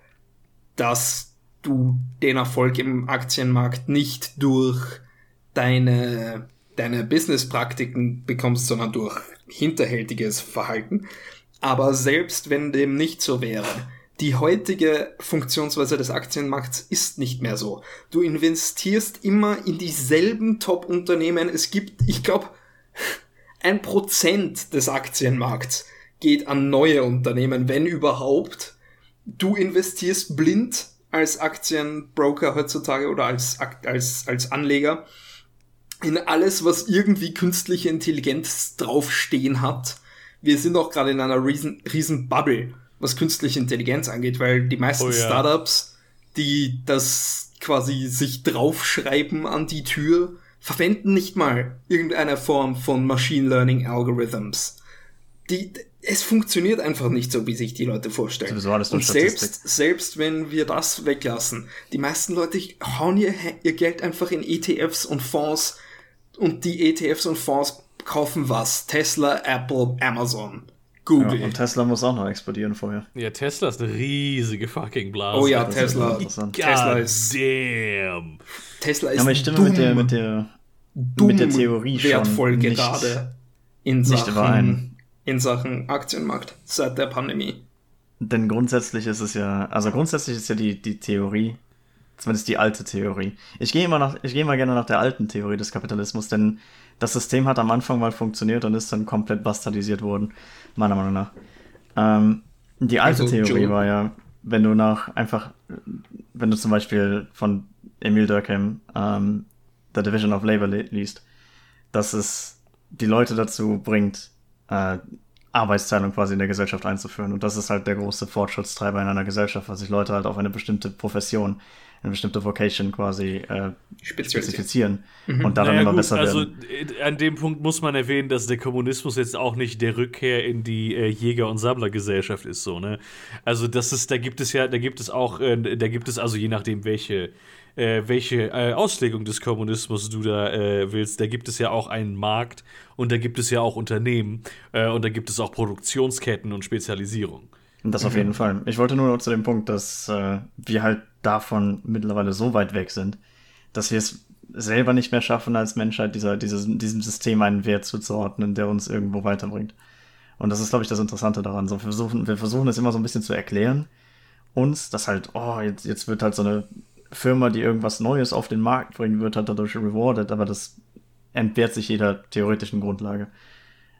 Speaker 3: dass du den Erfolg im Aktienmarkt nicht durch deine, deine Businesspraktiken bekommst, sondern durch hinterhältiges Verhalten. Aber selbst wenn dem nicht so wäre, die heutige Funktionsweise des Aktienmarkts ist nicht mehr so. Du investierst immer in dieselben Top-Unternehmen. Es gibt, ich glaube, ein Prozent des Aktienmarkts geht an neue Unternehmen, wenn überhaupt. Du investierst blind als Aktienbroker heutzutage oder als, als, als Anleger in alles, was irgendwie künstliche Intelligenz draufstehen hat. Wir sind auch gerade in einer riesen, riesen Bubble, was künstliche Intelligenz angeht, weil die meisten
Speaker 2: Oh ja.
Speaker 3: Startups, die das quasi sich draufschreiben an die Tür, verwenden nicht mal irgendeine Form von Machine Learning Algorithms. Die, es funktioniert einfach nicht so, wie sich die Leute vorstellen.
Speaker 1: Nur
Speaker 3: Und
Speaker 1: Statistik.
Speaker 3: selbst, selbst wenn wir das weglassen, die meisten Leute hauen ihr, ihr Geld einfach in ETFs und Fonds und die ETFs und Fonds kaufen was? Tesla, Apple, Amazon,
Speaker 1: ja,
Speaker 3: Google.
Speaker 1: und Tesla muss auch noch explodieren vorher.
Speaker 2: Ja, Tesla ist eine riesige fucking Blase.
Speaker 3: oh ja,
Speaker 1: das ist
Speaker 3: Tesla.
Speaker 1: interessant.
Speaker 3: Tesla ist,
Speaker 2: damn.
Speaker 3: Tesla ist
Speaker 1: Ja, aber ich stimme
Speaker 3: dumm,
Speaker 1: mit der, mit der,
Speaker 3: dumm
Speaker 1: mit der Theorie schon
Speaker 3: wertvoll
Speaker 1: nicht.
Speaker 3: gerade. in Sachen, in Sachen Aktienmarkt seit der Pandemie.
Speaker 1: Denn grundsätzlich ist es ja, also grundsätzlich ist ja die, die Theorie, zumindest die alte Theorie. Ich gehe immer nach, ich gehe immer gerne nach der alten Theorie des Kapitalismus, denn das System hat am Anfang mal funktioniert und ist dann komplett bastardisiert worden, meiner Meinung nach. Ähm, die alte also, Theorie Joe. war ja, wenn du nach einfach, wenn du zum Beispiel von Emil Durkheim ähm, The Division of Labor liest, dass es die Leute dazu bringt, äh, Arbeitsteilung quasi in der Gesellschaft einzuführen. Und das ist halt der große Fortschrittstreiber in einer Gesellschaft, was sich Leute halt auf eine bestimmte Profession, eine bestimmte Vocation quasi äh, spezifizieren mhm. und daran naja, immer gut, besser
Speaker 2: also, werden. Also an dem Punkt muss man erwähnen, dass der Kommunismus jetzt auch nicht der Rückkehr in die äh, Jäger- und Sammlergesellschaft ist, so, ne? Also das ist, da gibt es ja, da gibt es auch, äh, da gibt es also je nachdem, welche äh, welche äh, Auslegung des Kommunismus du da äh, willst. Da gibt es ja auch einen Markt und da gibt es ja auch Unternehmen äh, und da gibt es auch Produktionsketten und Spezialisierung.
Speaker 1: Das auf jeden Fall. Ich wollte nur noch zu dem Punkt, dass äh, wir halt davon mittlerweile so weit weg sind, dass wir es selber nicht mehr schaffen, als Menschheit dieser, dieses, diesem System einen Wert zuzuordnen, der uns irgendwo weiterbringt. Und das ist, glaube ich, das Interessante daran. So, wir, versuchen, wir versuchen es immer so ein bisschen zu erklären. Uns, dass halt, oh, jetzt, jetzt wird halt so eine Firma, die irgendwas Neues auf den Markt bringen wird, hat dadurch rewarded, aber das entbehrt sich jeder theoretischen Grundlage.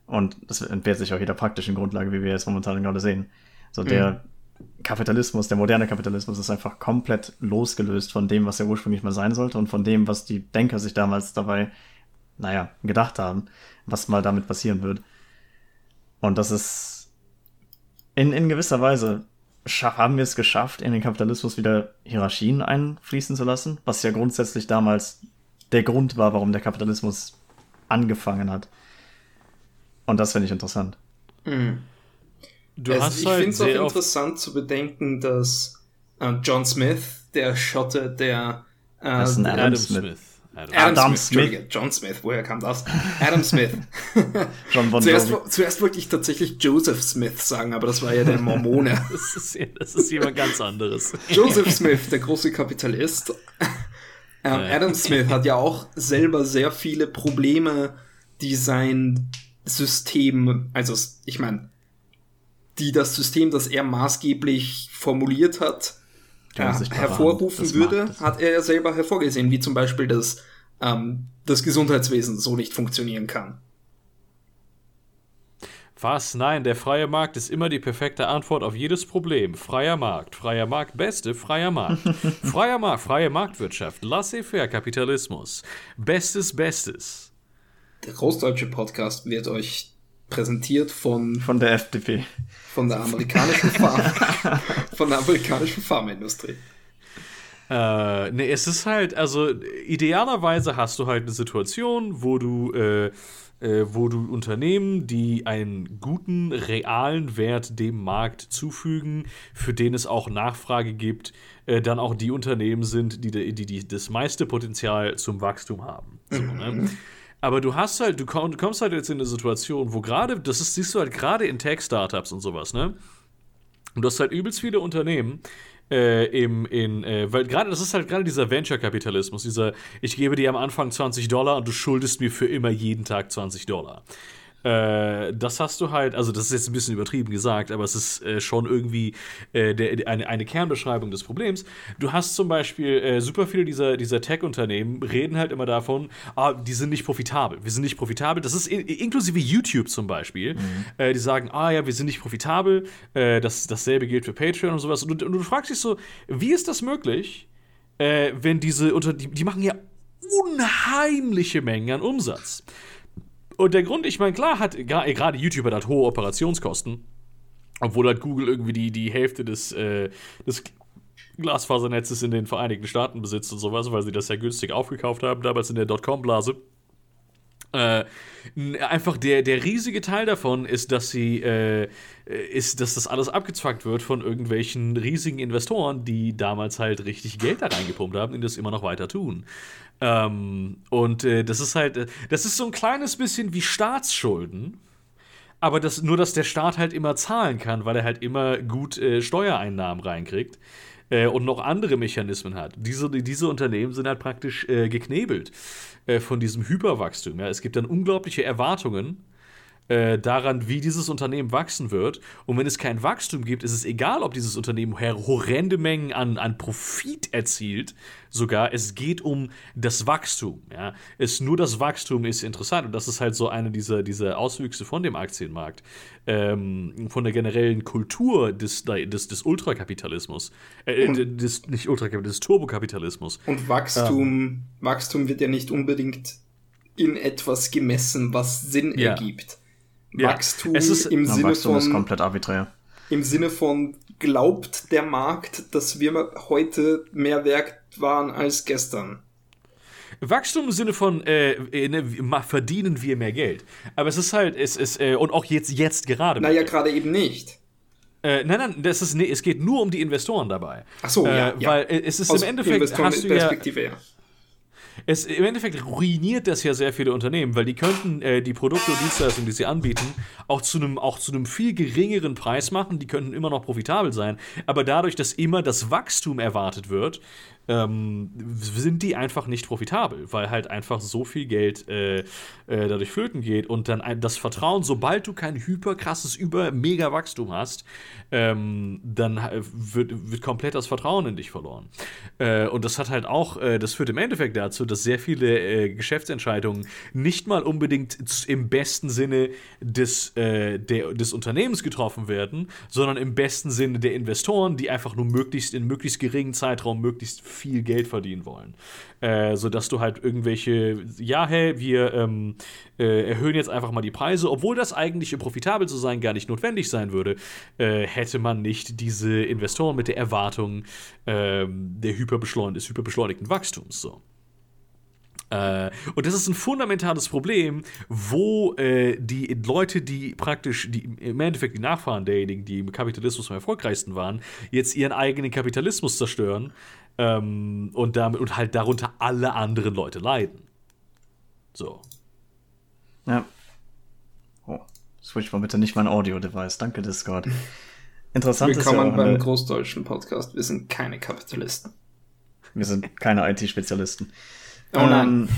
Speaker 1: Und das entbehrt sich auch jeder praktischen Grundlage, wie wir jetzt momentan gerade sehen. So der mhm. Kapitalismus, der moderne Kapitalismus ist einfach komplett losgelöst von dem, was er ursprünglich mal sein sollte und von dem, was die Denker sich damals dabei, naja, gedacht haben, was mal damit passieren wird. Und das ist in, in gewisser Weise haben wir es geschafft, in den Kapitalismus wieder Hierarchien einfließen zu lassen, was ja grundsätzlich damals der Grund war, warum der Kapitalismus angefangen hat. Und das finde ich interessant.
Speaker 3: Mhm. Du also hast ich halt finde es auch interessant zu bedenken, dass äh, John Smith, der Schotte, der
Speaker 1: äh, das ist ein Adam, Adam Smith. Smith.
Speaker 3: Adam, Adam Smith, Smith. John Smith, woher kam das? Adam Smith. John Von zuerst, zuerst wollte ich tatsächlich Joseph Smith sagen, aber das war ja der Mormone.
Speaker 2: das, ist, das ist jemand ganz anderes.
Speaker 3: Joseph Smith, der große Kapitalist. Ähm, Adam Smith hat ja auch selber sehr viele Probleme, die sein System, also ich meine, die das System, das er maßgeblich formuliert hat, ja, hervorrufen würde, hat er ja selber hervorgesehen, wie zum Beispiel, dass ähm, das Gesundheitswesen so nicht funktionieren kann.
Speaker 2: Was? Nein, der freie Markt ist immer die perfekte Antwort auf jedes Problem. Freier Markt, freier Markt, beste, freier Markt. freier Markt, freie Marktwirtschaft, laissez-faire Kapitalismus. Bestes, Bestes.
Speaker 3: Der Großdeutsche Podcast wird euch präsentiert von
Speaker 1: von der FDP,
Speaker 3: von der amerikanischen Farm, von der amerikanischen Pharmaindustrie.
Speaker 2: Äh, ne, es ist halt, also idealerweise hast du halt eine Situation, wo du, äh, äh, wo du Unternehmen, die einen guten, realen Wert dem Markt zufügen, für den es auch Nachfrage gibt, äh, dann auch die Unternehmen sind, die, die, die, das meiste Potenzial zum Wachstum haben. So, ne? Aber du hast halt, du kommst halt jetzt in eine Situation, wo gerade, das ist, siehst du halt gerade in Tech-Startups und sowas, ne? Und du hast halt übelst viele Unternehmen, äh, im, in, äh, weil gerade, das ist halt gerade dieser Venture-Kapitalismus, dieser, ich gebe dir am Anfang 20 Dollar und du schuldest mir für immer jeden Tag 20 Dollar. Äh, das hast du halt, also das ist jetzt ein bisschen übertrieben gesagt, aber es ist äh, schon irgendwie äh, der, eine, eine Kernbeschreibung des Problems. Du hast zum Beispiel äh, super viele dieser, dieser Tech-Unternehmen reden halt immer davon, ah, die sind nicht profitabel. Wir sind nicht profitabel. Das ist in, inklusive YouTube zum Beispiel. Mhm. Äh, die sagen, ah ja, wir sind nicht profitabel. das, dasselbe gilt für Patreon und sowas. Und, und, du fragst dich so, wie ist das möglich, wenn diese Unter die, die machen ja unheimliche Mengen an Umsatz. Und der Grund, ich meine, klar hat gerade YouTube hat hohe Operationskosten, obwohl halt Google irgendwie die, die Hälfte des, äh, des Glasfasernetzes in den Vereinigten Staaten besitzt und sowas, weil sie das ja günstig aufgekauft haben, damals in der Dotcom-Blase. Äh, einfach der, der riesige Teil davon ist, dass sie äh, ist, dass das alles abgezwackt wird von irgendwelchen riesigen Investoren, die damals halt richtig Geld da reingepumpt haben und das immer noch weiter tun. Ähm, und äh, das ist halt, das ist so ein kleines bisschen wie Staatsschulden. Aber das, nur, dass der Staat halt immer zahlen kann, weil er halt immer gut äh, Steuereinnahmen reinkriegt äh, und noch andere Mechanismen hat. Diese, diese Unternehmen sind halt praktisch äh, geknebelt äh, von diesem Hyperwachstum. Ja? Es gibt dann unglaubliche Erwartungen äh, daran, wie dieses Unternehmen wachsen wird. Und wenn es kein Wachstum gibt, ist es egal, ob dieses Unternehmen horrende Mengen an, an Profit erzielt. Sogar es geht um das Wachstum. Ja? Es, nur das Wachstum ist interessant und das ist halt so eine dieser, dieser Auswüchse von dem Aktienmarkt, ähm, von der generellen Kultur des, des, des Ultrakapitalismus, äh, des, nicht Ultrakapitalismus, des Turbokapitalismus.
Speaker 3: Und Wachstum, ähm, Wachstum wird ja nicht unbedingt in etwas gemessen, was Sinn ja. ergibt. Wachstum
Speaker 1: ja, ist, im Sinne Wachstum von. ist komplett arbiträr.
Speaker 3: Im Sinne von, glaubt der Markt, dass wir heute mehr wert waren als gestern?
Speaker 2: Wachstum im Sinne von äh, äh ne, verdienen wir mehr Geld. Aber es ist halt, es ist, äh, und auch jetzt, jetzt gerade.
Speaker 3: Naja, gerade eben nicht.
Speaker 2: Äh, nein, nein, das ist, nee, es geht nur um die Investoren dabei.
Speaker 3: Ach so, ja,
Speaker 2: ja. Weil äh, es ist Aus im Endeffekt, hast du ja, ja es, Im Endeffekt ruiniert das ja sehr viele Unternehmen, weil die könnten äh, die Produkte und Dienstleistungen, die sie anbieten, auch zu einem auch zu einem viel geringeren Preis machen. Die könnten immer noch profitabel sein. Aber dadurch, dass immer das Wachstum erwartet wird, ähm, sind die einfach nicht profitabel, weil halt einfach so viel Geld äh, äh, dadurch flöten geht und dann ein, das Vertrauen, sobald du kein hyperkrasses, über mega Wachstum hast, ähm, dann äh, wird, wird komplett das Vertrauen in dich verloren. Äh, und das hat halt auch, äh, das führt im Endeffekt dazu, dass sehr viele äh, Geschäftsentscheidungen nicht mal unbedingt im besten Sinne des, der, des Unternehmens getroffen werden, sondern im besten Sinne der Investoren, die einfach nur möglichst in möglichst geringen Zeitraum möglichst viel Geld verdienen wollen. Äh, sodass du halt irgendwelche, ja, hey, wir ähm, äh, erhöhen jetzt einfach mal die Preise, obwohl das eigentlich, um profitabel zu sein, gar nicht notwendig sein würde, äh, hätte man nicht diese Investoren mit der Erwartung ähm, der des hyperbeschleunigten Wachstums. So. Äh, und das ist ein fundamentales Problem, wo äh, die Leute, die praktisch, die im Endeffekt die Nachfahren derjenigen, die im Kapitalismus am erfolgreichsten waren, jetzt ihren eigenen Kapitalismus zerstören, ähm, und, damit, und halt darunter alle anderen Leute leiden. So.
Speaker 1: Ja. Oh, switch mal bitte nicht mein Audio-Device. Danke, Discord. Interessant
Speaker 3: Willkommen ist ja auch beim großdeutschen Podcast. Wir sind keine Kapitalisten.
Speaker 1: Wir sind keine IT-Spezialisten.
Speaker 3: Oh nein. Ähm,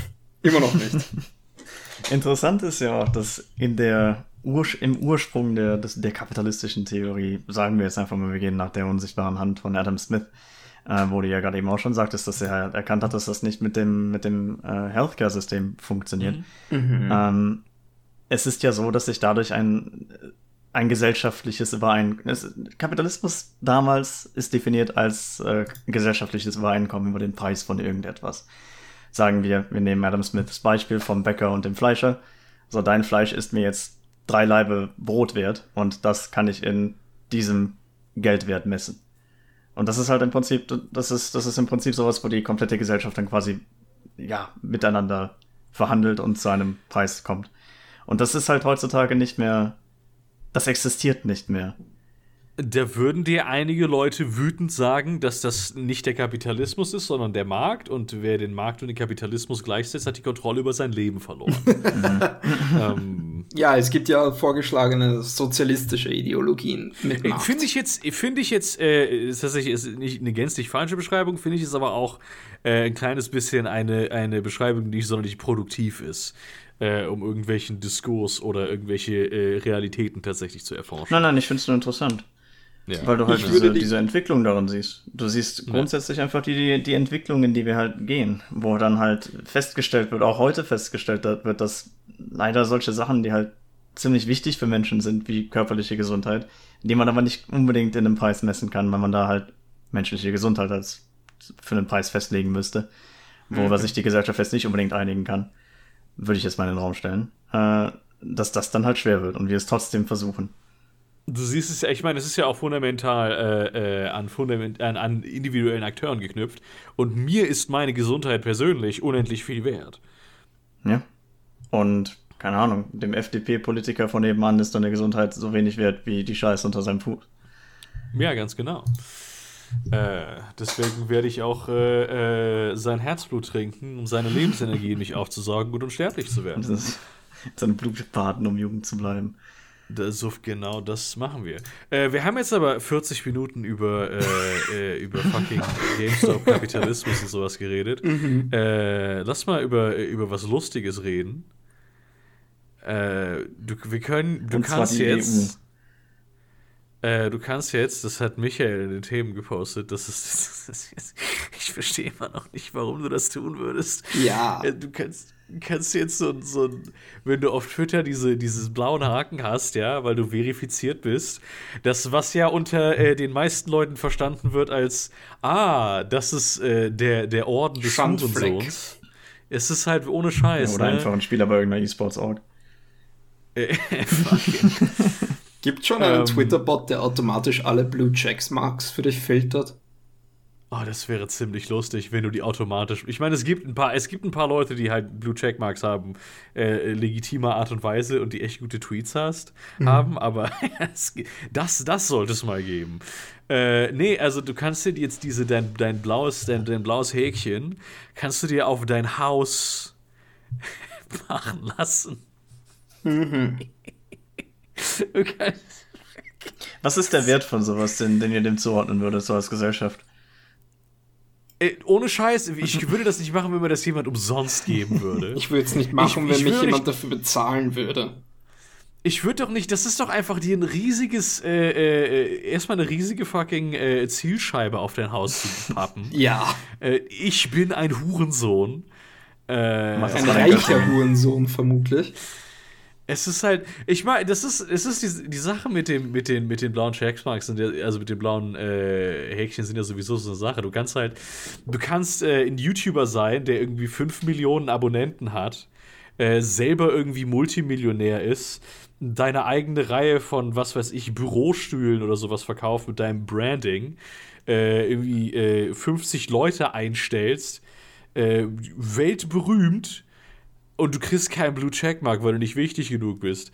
Speaker 3: Immer noch nicht.
Speaker 1: Interessant ist ja auch, dass in der Ur im Ursprung der, des, der kapitalistischen Theorie, sagen wir jetzt einfach mal, wir gehen nach der unsichtbaren Hand von Adam Smith, äh, wo du ja gerade eben auch schon sagtest, dass er halt erkannt hat, dass das nicht mit dem, mit dem äh, Healthcare-System funktioniert. Mhm. mhm. Ähm, es ist ja so, dass sich dadurch ein, ein gesellschaftliches Übereinkommen. Kapitalismus damals ist definiert als äh, gesellschaftliches Übereinkommen über den Preis von irgendetwas. Sagen wir, wir nehmen Adam Smiths Beispiel vom Bäcker und dem Fleischer. So, dein Fleisch ist mir jetzt drei Laibe Brot wert und das kann ich in diesem Geldwert messen. Und das ist halt im Prinzip, das ist, das ist im Prinzip sowas, wo die komplette Gesellschaft dann quasi, ja, miteinander verhandelt und zu einem Preis kommt. Und das ist halt heutzutage nicht mehr, das existiert nicht mehr.
Speaker 2: Da würden dir einige Leute wütend sagen, dass das nicht der Kapitalismus ist, sondern der Markt. Und wer den Markt und den Kapitalismus gleichsetzt, hat die Kontrolle über sein Leben verloren.
Speaker 3: ähm, ja, es gibt ja vorgeschlagene sozialistische Ideologien
Speaker 2: mit Markt. Finde ich jetzt, finde ich jetzt, äh, ist tatsächlich ist nicht eine gänzlich falsche Beschreibung, finde ich es aber auch äh, ein kleines bisschen eine, eine Beschreibung, die nicht sonderlich produktiv ist äh, um irgendwelchen Diskurs oder irgendwelche äh, Realitäten tatsächlich zu erforschen.
Speaker 1: Nein, nein, ich finde es nur interessant. Ja. Weil du halt diese, diese, Entwicklung darin siehst. Du siehst grundsätzlich ja. einfach die, die Entwicklung, in die wir halt gehen, wo dann halt festgestellt wird, auch heute festgestellt wird, dass leider solche Sachen, die halt ziemlich wichtig für Menschen sind, wie körperliche Gesundheit, die man aber nicht unbedingt in einem Preis messen kann, weil man da halt menschliche Gesundheit als für einen Preis festlegen müsste, worüber mhm. sich die Gesellschaft jetzt nicht unbedingt einigen kann, würde ich jetzt mal in den Raum stellen, äh, dass das dann halt schwer wird und wir es trotzdem versuchen.
Speaker 2: Du siehst es ja, ich meine, es ist ja auch fundamental äh, äh, an, fundament, an, an, individuellen Akteuren geknüpft. Und mir ist meine Gesundheit persönlich unendlich viel wert.
Speaker 1: Ja. Und, keine Ahnung, dem FDP-Politiker von nebenan ist deine Gesundheit so wenig wert wie die Scheiße unter seinem Fuß.
Speaker 2: Ja, ganz genau. Äh, deswegen werde ich auch äh, äh sein Herzblut trinken, um seine Lebensenergie in mich aufzusaugen und unsterblich zu werden.
Speaker 1: Seine Blutpaten, um jung zu bleiben.
Speaker 2: Das, genau das machen wir. Äh, wir haben jetzt aber 40 Minuten über, äh, äh, über fucking GameStop, Kapitalismus und sowas geredet. Mhm. Äh, lass mal über, über was Lustiges reden. Äh, du, wir können, du
Speaker 1: Und
Speaker 2: kannst jetzt. Äh, du kannst jetzt, das hat Michael in den Themen gepostet, das ist, das ist ich verstehe immer noch nicht, warum du das tun würdest.
Speaker 3: Ja.
Speaker 2: Äh, Du kannst, kannst jetzt so, so wenn du auf Twitter diese, dieses blauen Haken hast, ja, weil du verifiziert bist, das, was ja unter äh, den meisten Leuten verstanden wird als, ah, das ist äh, der, der Orden des. Hurensohns. Es ist halt ohne Scheiß,
Speaker 1: Oder
Speaker 2: ne?
Speaker 1: einfach ein Spieler bei irgendeiner E-Sports-Org.
Speaker 2: Äh.
Speaker 3: Gibt schon einen
Speaker 2: Ähm.
Speaker 3: Twitter-Bot, der automatisch alle Blue Checks Marks für dich filtert?
Speaker 2: Oh, das wäre ziemlich lustig, wenn du die automatisch. Ich meine, es gibt ein paar, es gibt ein paar Leute, die halt Blue Checkmarks haben, äh, legitimer Art und Weise und die echt gute Tweets hast, haben, aber das, das sollte es mal geben. Äh, nee, also du kannst dir jetzt diese, dein, dein blaues, dein, dein blaues Häkchen, kannst du dir auf dein Haus machen lassen. Du kannst-
Speaker 1: Was ist der Wert von sowas, den, den ihr dem zuordnen würdet, so als Gesellschaft?
Speaker 2: Äh, ohne Scheiß, ich würde das nicht machen, wenn mir das jemand umsonst geben würde.
Speaker 3: Ich würde es nicht machen,
Speaker 2: Ich-
Speaker 3: wenn
Speaker 2: ich
Speaker 3: mich jemand
Speaker 2: nicht-
Speaker 3: dafür bezahlen würde.
Speaker 2: Ich würde doch nicht, das ist doch einfach dir ein riesiges, äh, äh, erstmal eine riesige fucking äh, Zielscheibe auf dein Haus zu pappen.
Speaker 3: Ja,
Speaker 2: äh, ich bin ein Hurensohn. Äh,
Speaker 3: ein reicher. Hurensohn vermutlich.
Speaker 2: Es ist halt, ich meine, das ist, es ist die, die Sache mit dem, mit den, mit den blauen Checkmarks, sind ja, also mit den blauen äh, Häkchen sind ja sowieso so eine Sache. Du kannst halt, du kannst äh, ein YouTuber sein, der irgendwie 5 Millionen Abonnenten hat, äh, selber irgendwie Multimillionär ist, deine eigene Reihe von, was weiß ich, Bürostühlen oder sowas verkauft mit deinem Branding, äh, irgendwie äh, 50 Leute einstellst, äh, weltberühmt und du kriegst keinen Blue Checkmark, weil du nicht wichtig genug bist.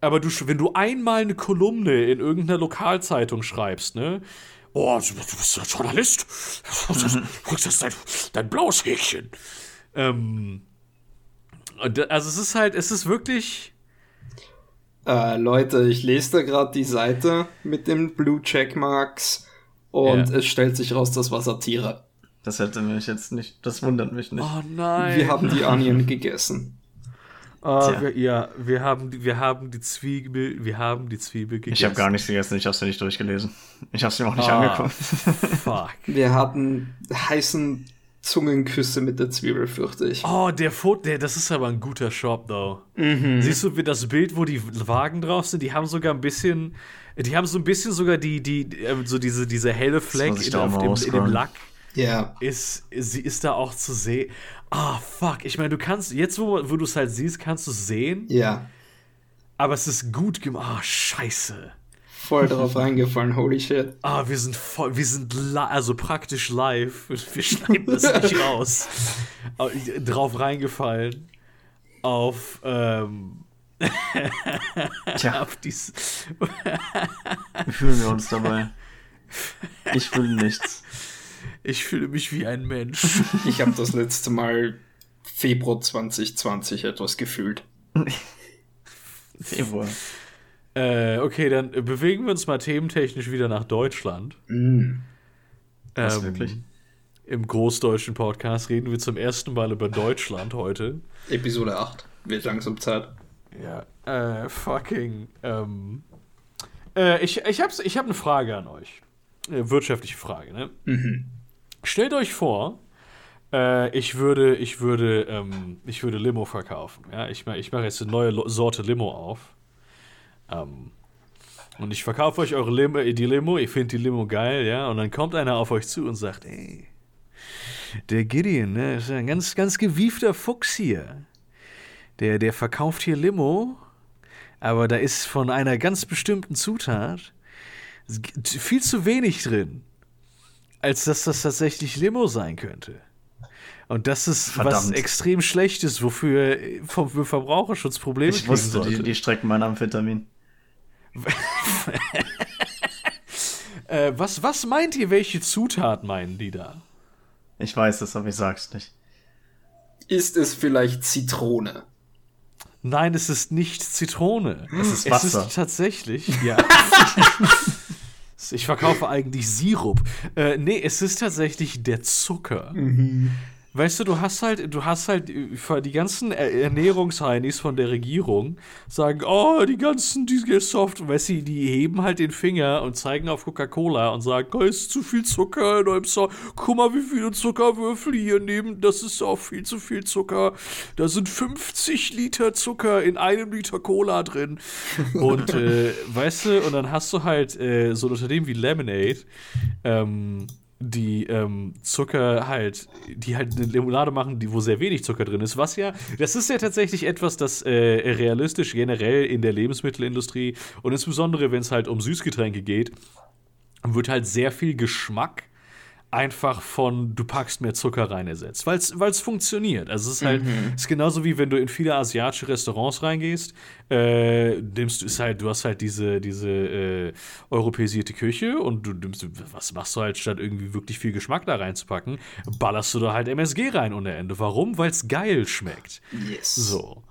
Speaker 2: Aber du, wenn du einmal eine Kolumne in irgendeiner Lokalzeitung schreibst, ne? Oh, du, du bist ein Journalist. Du kriegst jetzt dein, dein blaues Häkchen. Ähm, also es ist halt, es ist wirklich.
Speaker 3: Äh, Leute, ich lese da gerade die Seite mit den Blue Checkmarks und
Speaker 2: Ja.
Speaker 3: es stellt sich raus, das war Satire.
Speaker 1: Das hätte mich jetzt nicht, das wundert mich nicht.
Speaker 2: Oh nein.
Speaker 3: Wir haben die Onion gegessen.
Speaker 2: Ah,
Speaker 1: Tja.
Speaker 2: wir, ja, wir haben, die, wir haben die Zwiebel, wir haben die Zwiebel gegessen.
Speaker 1: ich habe gar nichts gegessen, ich habe es ja nicht durchgelesen. Ich habe es mir auch nicht
Speaker 2: Ah.
Speaker 1: angeguckt.
Speaker 2: Fuck.
Speaker 3: Wir hatten heißen Zungenküsse mit der Zwiebel, fürchte ich.
Speaker 2: Oh, der Foto, der, das ist aber ein guter Shop, though. Siehst du wie das Bild, wo die Wagen drauf sind? Die haben sogar ein bisschen, die haben so ein bisschen sogar die, die, äh, so diese, diese helle Fleck in, auf dem, in dem. Lack.
Speaker 3: Ja.
Speaker 2: Ist, sie ist da auch zu sehen. Ah, fuck. Ich meine, du kannst, jetzt wo, wo du es halt siehst, kannst du es sehen,
Speaker 3: Ja.
Speaker 2: aber es ist gut gemacht. Ah, scheiße.
Speaker 3: Voll drauf reingefallen, holy shit.
Speaker 2: Ah, wir sind voll, wir sind also praktisch live. Wir schneiden das nicht raus. Aber drauf reingefallen. Auf, ähm,
Speaker 1: Tja,
Speaker 2: auf dies.
Speaker 1: wie fühlen wir uns dabei? Ich fühle nichts.
Speaker 2: Ich fühle mich wie ein Mensch.
Speaker 3: Ich habe das letzte Mal Februar 2020 etwas gefühlt.
Speaker 1: Februar.
Speaker 2: äh, okay, dann bewegen wir uns mal thementechnisch wieder nach Deutschland.
Speaker 3: Mm.
Speaker 1: Was,
Speaker 2: Ähm,
Speaker 1: wirklich?
Speaker 2: Im großdeutschen Podcast reden wir zum ersten Mal über Deutschland heute.
Speaker 3: Episode 8. Wird langsam Zeit.
Speaker 2: Ja, äh, fucking, ähm, äh, ich, ich hab's, ich hab eine Frage an euch. Äh, wirtschaftliche Frage, ne? Stellt euch vor, äh, ich würde, ich würde, ähm, ich würde Limo verkaufen, ja? Ich, mach- ich mache jetzt eine neue Sorte Limo auf. Ähm, und ich verkaufe euch eure Limo, die Limo, ich finde die Limo geil, ja? Und dann kommt einer auf euch zu und sagt, ey, der Gideon, ne, ist ein ganz, ganz gewiefter Fuchs hier der, der verkauft hier Limo, aber da ist von einer ganz bestimmten Zutat viel zu wenig drin, als dass das tatsächlich Limo sein könnte. Und das ist was
Speaker 1: Verdammt.
Speaker 2: extrem Schlechtes, wofür vom für Verbraucherschutz Probleme
Speaker 1: Ich wusste, die,
Speaker 2: sollte.
Speaker 1: die strecken mein Amphetamin.
Speaker 2: Äh, was, was meint ihr, welche Zutat meinen die da?
Speaker 1: Ich weiß es, aber ich sag's nicht.
Speaker 3: Ist es vielleicht Zitrone?
Speaker 2: Nein, es ist nicht Zitrone.
Speaker 1: Es ist
Speaker 2: Es
Speaker 1: Wasser.
Speaker 2: ist tatsächlich, ja. ich verkaufe eigentlich Sirup. Äh, nee, es ist tatsächlich der Zucker. Weißt du, du hast halt, du hast halt die ganzen Ernährungsheinis von der Regierung sagen, oh, die ganzen, die Soft, weißt du, die heben halt den Finger und zeigen auf Coca-Cola und sagen, oh, ist zu viel Zucker in eurem Soft. Guck mal, wie viele Zuckerwürfel hier nehmen, das ist auch viel zu viel Zucker. Da sind 50 Liter Zucker in einem Liter Cola drin. Und, äh, weißt du, und dann hast du halt äh, so ein Unternehmen wie Lemonade, ähm, die ähm, Zucker halt, die halt eine Limonade machen, die, wo sehr wenig Zucker drin ist, was ja, das ist ja tatsächlich etwas, das äh, realistisch generell in der Lebensmittelindustrie und insbesondere, wenn es halt um Süßgetränke geht, wird halt sehr viel Geschmack einfach von du packst mehr Zucker rein ersetzt, weil es funktioniert. Also es ist halt mhm. ist genauso wie wenn du in viele asiatische Restaurants reingehst, äh, nimmst ist halt du hast halt diese diese äh, europäisierte Küche und du nimmst was machst du halt statt irgendwie wirklich viel Geschmack da reinzupacken, ballerst du da halt MSG rein ohne Ende. Warum? Weil es geil schmeckt. Yes. So.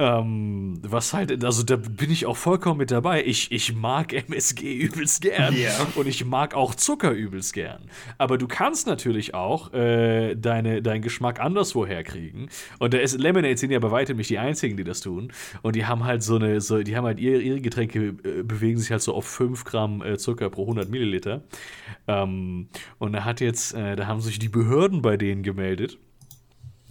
Speaker 2: Ähm, was halt, also da bin ich auch vollkommen mit dabei. Ich, ich mag MSG übelst gern yeah. und ich mag auch Zucker übelst gern. Aber du kannst natürlich auch äh, deine, deinen Geschmack anderswo herkriegen. Und da ist Lemonade sind ja bei weitem nicht die einzigen, die das tun. Und die haben halt so eine, so, die haben halt ihre, ihre Getränke äh, bewegen sich halt so auf 5 Gramm äh, Zucker pro 100 Milliliter. Ähm, und da hat jetzt, äh, da haben sich die Behörden bei denen gemeldet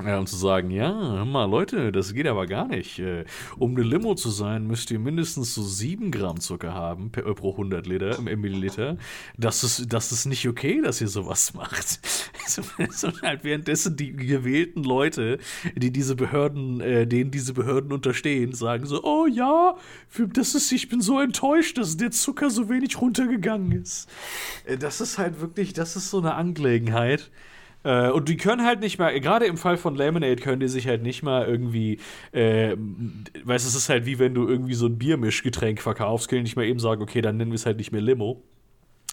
Speaker 2: ja, um zu sagen, ja, hör mal, Leute, das geht aber gar nicht. Äh, um eine Limo zu sein, müsst ihr mindestens so 7 Gramm Zucker haben per, pro 100 Liter, im Milliliter. Das ist, das ist nicht okay, dass ihr sowas macht. Also, halt währenddessen die gewählten Leute, die diese Behörden, äh, denen diese Behörden unterstehen, sagen so, oh ja, das ist, ich bin so enttäuscht, dass der Zucker so wenig runtergegangen ist. Äh, das ist halt wirklich, das ist so eine Angelegenheit. Äh, und die können halt nicht mal, gerade im Fall von Lemonade können die sich halt nicht mal irgendwie, äh, weißt du, es ist halt wie wenn du irgendwie so ein Biermischgetränk verkaufst, können die nicht mal eben sagen, okay, dann nennen wir es halt nicht mehr Limo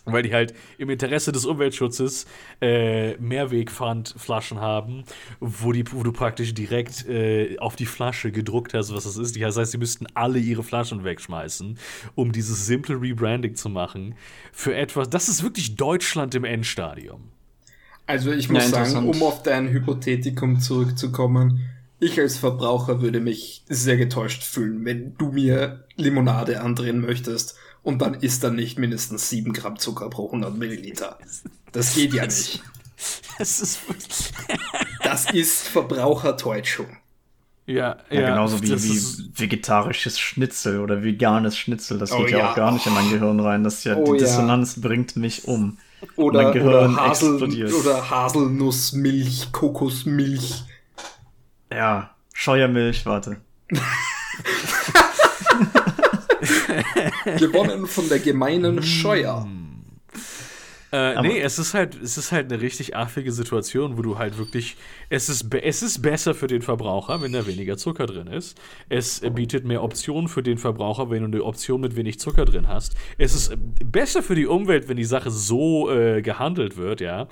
Speaker 2: weil die halt im Interesse des Umweltschutzes äh, Mehrwegpfandflaschen haben, wo, die, wo du praktisch direkt äh, auf die Flasche gedruckt hast, was das ist. Das heißt, sie müssten alle ihre Flaschen wegschmeißen, um dieses simple Rebranding zu machen. Für etwas, das ist wirklich Deutschland im Endstadium.
Speaker 3: Also ich muss ja, sagen, um auf dein Hypothetikum zurückzukommen, ich als Verbraucher würde mich sehr getäuscht fühlen, wenn du mir Limonade andrehen möchtest und dann ist da nicht mindestens 7 Gramm Zucker pro 100 Milliliter. Das geht ja nicht. Das ist, das ist Verbrauchertäuschung.
Speaker 1: Ja, ja, ja, genauso wie, wie vegetarisches Schnitzel oder veganes Schnitzel. Das oh, geht ja, ja, auch gar nicht in mein Gehirn rein. Das ja, oh, die Dissonanz bringt mich um.
Speaker 3: Oder, oder, Hasel, oder Haselnussmilch, Kokosmilch.
Speaker 1: Ja, Scheuermilch, warte.
Speaker 3: Gewonnen von der gemeinen Scheuer.
Speaker 2: Äh, nee, es ist halt, es ist halt eine richtig affige Situation, wo du halt wirklich, es ist, es ist besser für den Verbraucher, wenn da weniger Zucker drin ist. Es bietet mehr Optionen für den Verbraucher, wenn du eine Option mit wenig Zucker drin hast. Es ist besser für die Umwelt, wenn die Sache so äh, gehandelt wird, ja.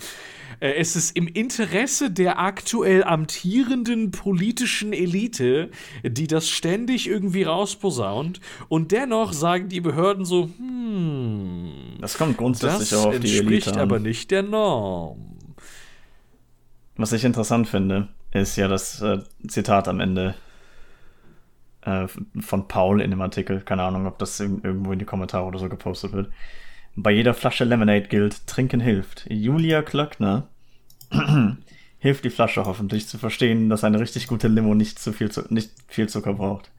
Speaker 2: Äh, es ist im Interesse der aktuell amtierenden politischen Elite, die das ständig irgendwie rausposaunt. Und dennoch sagen die Behörden so, hm.
Speaker 1: Das kommt grundsätzlich das auch auf die Elite
Speaker 2: entspricht aber nicht der Norm.
Speaker 1: Was ich interessant finde, ist ja das äh, Zitat am Ende äh, von Paul in dem Artikel. Keine Ahnung, ob das irgendwo in die Kommentare oder so gepostet wird. Bei jeder Flasche Lemonade gilt, trinken hilft. Julia Klöckner hilft die Flasche hoffentlich zu verstehen, dass eine richtig gute Limo nicht zu viel, zu, nicht viel Zucker braucht.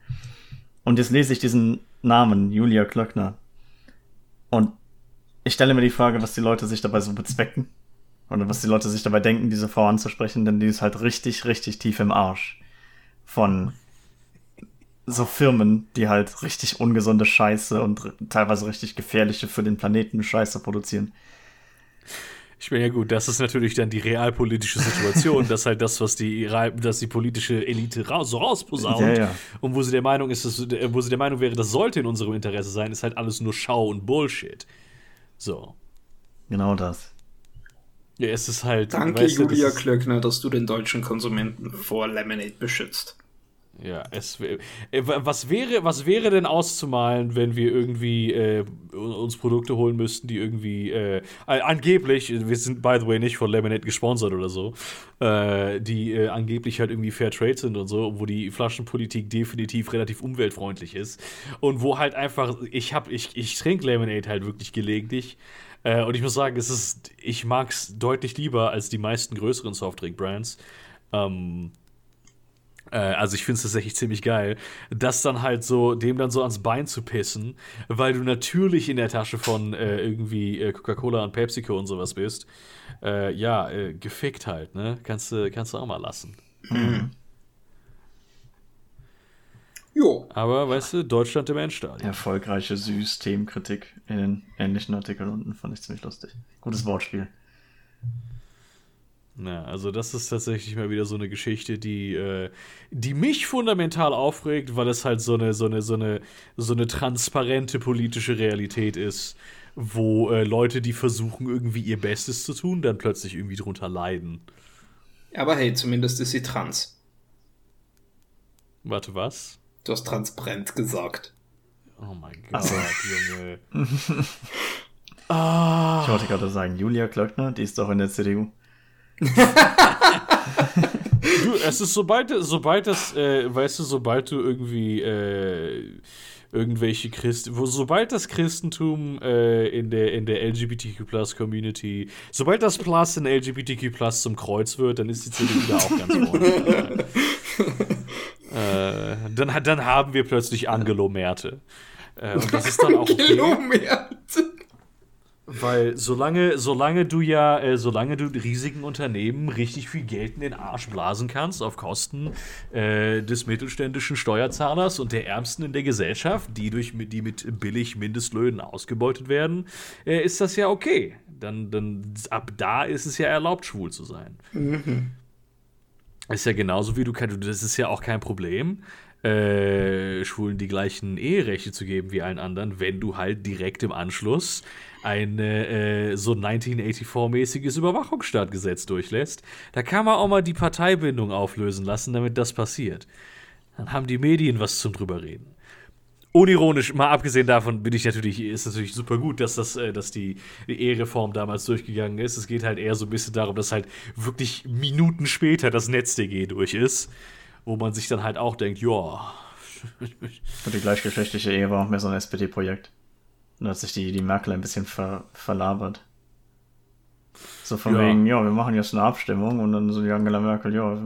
Speaker 1: Und jetzt lese ich diesen Namen, Julia Klöckner. Und ich stelle mir die Frage, was die Leute sich dabei so bezwecken. Oder was die Leute sich dabei denken, diese Frau anzusprechen, denn die ist halt richtig, richtig tief im Arsch. Von so Firmen, die halt richtig ungesunde Scheiße und teilweise richtig gefährliche für den Planeten Scheiße produzieren.
Speaker 2: Ich meine, ja gut, das ist natürlich dann die realpolitische Situation, dass halt das, was die, dass die politische Elite raus, so rausposaunt ja, ja. und wo sie der Meinung ist, dass, wo sie der Meinung wäre, das sollte in unserem Interesse sein, ist halt alles nur Schau und Bullshit. So.
Speaker 1: Genau das.
Speaker 2: Ja, es ist halt.
Speaker 3: Danke, weißt du, Julia Klöckner, dass du den deutschen Konsumenten vor Lemonade beschützt.
Speaker 2: Ja, es äh, was wäre, was wäre denn auszumalen, wenn wir irgendwie äh, uns Produkte holen müssten, die irgendwie äh, angeblich, wir sind by the way nicht von Lemonade gesponsert oder so, äh, die äh, angeblich halt irgendwie Fair Trade sind und so, wo die Flaschenpolitik definitiv relativ umweltfreundlich ist und wo halt einfach, ich hab, ich, ich trinke Lemonade halt wirklich gelegentlich. Äh, und ich muss sagen, es ist, ich mag es deutlich lieber als die meisten größeren Softdrink-Brands. Ähm, äh, also ich finde es tatsächlich ziemlich geil, das dann halt so, dem dann so ans Bein zu pissen, weil du natürlich in der Tasche von äh, irgendwie äh, Coca-Cola und PepsiCo und sowas bist. Äh, ja, äh, gefickt halt, ne? Kannst du, kannst du auch mal lassen. Mhm.
Speaker 3: Jo.
Speaker 2: Aber weißt du, Deutschland im Endstadion.
Speaker 1: Erfolgreiche Süß-Themenkritik in den ähnlichen Artikeln unten fand ich ziemlich lustig. Gutes Wortspiel.
Speaker 2: Ja, also das ist tatsächlich mal wieder so eine Geschichte, die, äh, die mich fundamental aufregt, weil es halt so eine, so eine, so eine, so eine transparente politische Realität ist, wo äh, Leute, die versuchen, irgendwie ihr Bestes zu tun, dann plötzlich irgendwie drunter leiden.
Speaker 3: Aber hey, zumindest ist sie trans.
Speaker 2: Warte, was?
Speaker 3: Du hast transparent gesagt.
Speaker 2: Oh mein Gott, so. Junge.
Speaker 1: ah. Ich wollte gerade sagen, Julia Klöckner, die ist doch in der CDU
Speaker 2: du, es ist sobald, sobald das, äh, weißt du, sobald du irgendwie äh, irgendwelche Christen, wo sobald das Christentum äh, in der in der LGBTQ Community, sobald das Plus in LGBTQ zum Kreuz wird, dann ist die CDU da auch ganz vorne. äh, dann, dann haben wir plötzlich Angelo Merte. Äh, und das ist dann auch okay. Angelo Merte. Weil solange, solange du ja, äh, solange du riesigen Unternehmen richtig viel Geld in den Arsch blasen kannst, auf Kosten äh, des mittelständischen Steuerzahlers und der Ärmsten in der Gesellschaft, die, durch, die mit billig Mindestlöhnen ausgebeutet werden, äh, ist das ja okay. Dann, dann ab da ist es ja erlaubt, schwul zu sein. Mhm. Ist ja genauso wie du kannst, das ist ja auch kein Problem äh, Schwulen die gleichen Eherechte zu geben wie allen anderen, wenn du halt direkt im Anschluss ein äh, so 1984-mäßiges Überwachungsstaatgesetz durchlässt. Da kann man auch mal die Parteibindung auflösen lassen, damit das passiert. Dann haben die Medien was zum drüber reden. Unironisch, mal abgesehen davon, bin ich natürlich, ist natürlich super gut, dass das, äh, dass die, die Ehereform damals durchgegangen ist. Es geht halt eher so ein bisschen darum, dass halt wirklich Minuten später das NetzDG durch ist wo man sich dann halt auch denkt, ja.
Speaker 1: Und die gleichgeschlechtliche Ehe war auch mehr so ein SPD-Projekt. Und hat sich die, die Merkel ein bisschen ver, verlabert. So von ja. wegen, ja, wir machen jetzt eine Abstimmung und dann so die Angela Merkel, ja,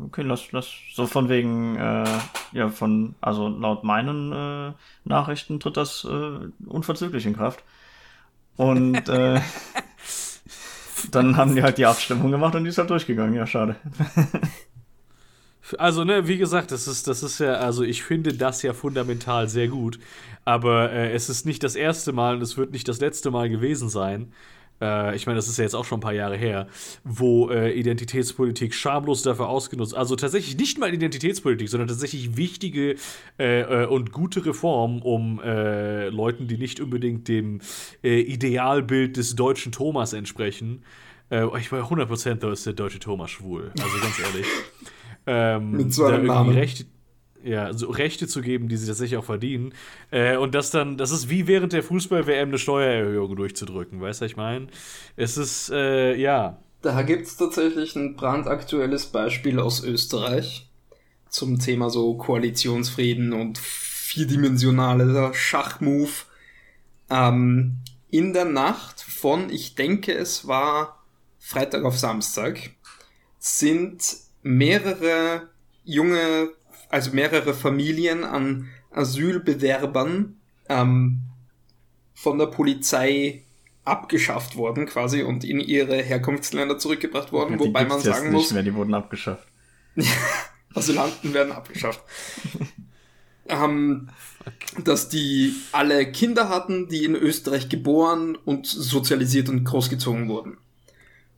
Speaker 1: okay, lass, lass, so von wegen, äh, ja, von, also laut meinen äh, Nachrichten tritt das äh, unverzüglich in Kraft. Und äh, dann haben die halt die Abstimmung gemacht und die ist halt durchgegangen, ja, schade.
Speaker 2: Also, ne, wie gesagt, das ist, das ist ja, also ich finde das ja fundamental sehr gut. Aber äh, es ist nicht das erste Mal und es wird nicht das letzte Mal gewesen sein. Äh, ich meine, das ist ja jetzt auch schon ein paar Jahre her, wo äh, Identitätspolitik schamlos dafür ausgenutzt, also tatsächlich nicht mal Identitätspolitik, sondern tatsächlich wichtige äh, äh, und gute Reformen, um äh, Leuten, die nicht unbedingt dem Idealbild des deutschen Thomas entsprechen. ich war 100% da ist der deutsche Thomas schwul. Also ganz ehrlich. ähm,
Speaker 3: Mit so einem Namen.
Speaker 2: Rechte, ja, so Rechte zu geben, die sie tatsächlich auch verdienen. Äh, und das dann, das ist wie während der Fußball-WM eine Steuererhöhung durchzudrücken, weißt du, ich meine? Es ist, äh, ja.
Speaker 3: Da gibt es tatsächlich ein brandaktuelles Beispiel aus Österreich zum Thema so Koalitionsfrieden und vierdimensionaler Schachmove. Ähm, in der Nacht von, ich denke, es war Freitag auf Samstag, sind mehrere junge, also mehrere Familien an Asylbewerbern ähm, von der Polizei abgeschafft worden quasi und in ihre Herkunftsländer zurückgebracht worden,
Speaker 1: die
Speaker 3: wobei man sagen muss,
Speaker 1: mehr, die wurden abgeschafft.
Speaker 3: Asylanten werden abgeschafft. ähm, dass die alle Kinder hatten, die in Österreich geboren und sozialisiert und großgezogen wurden.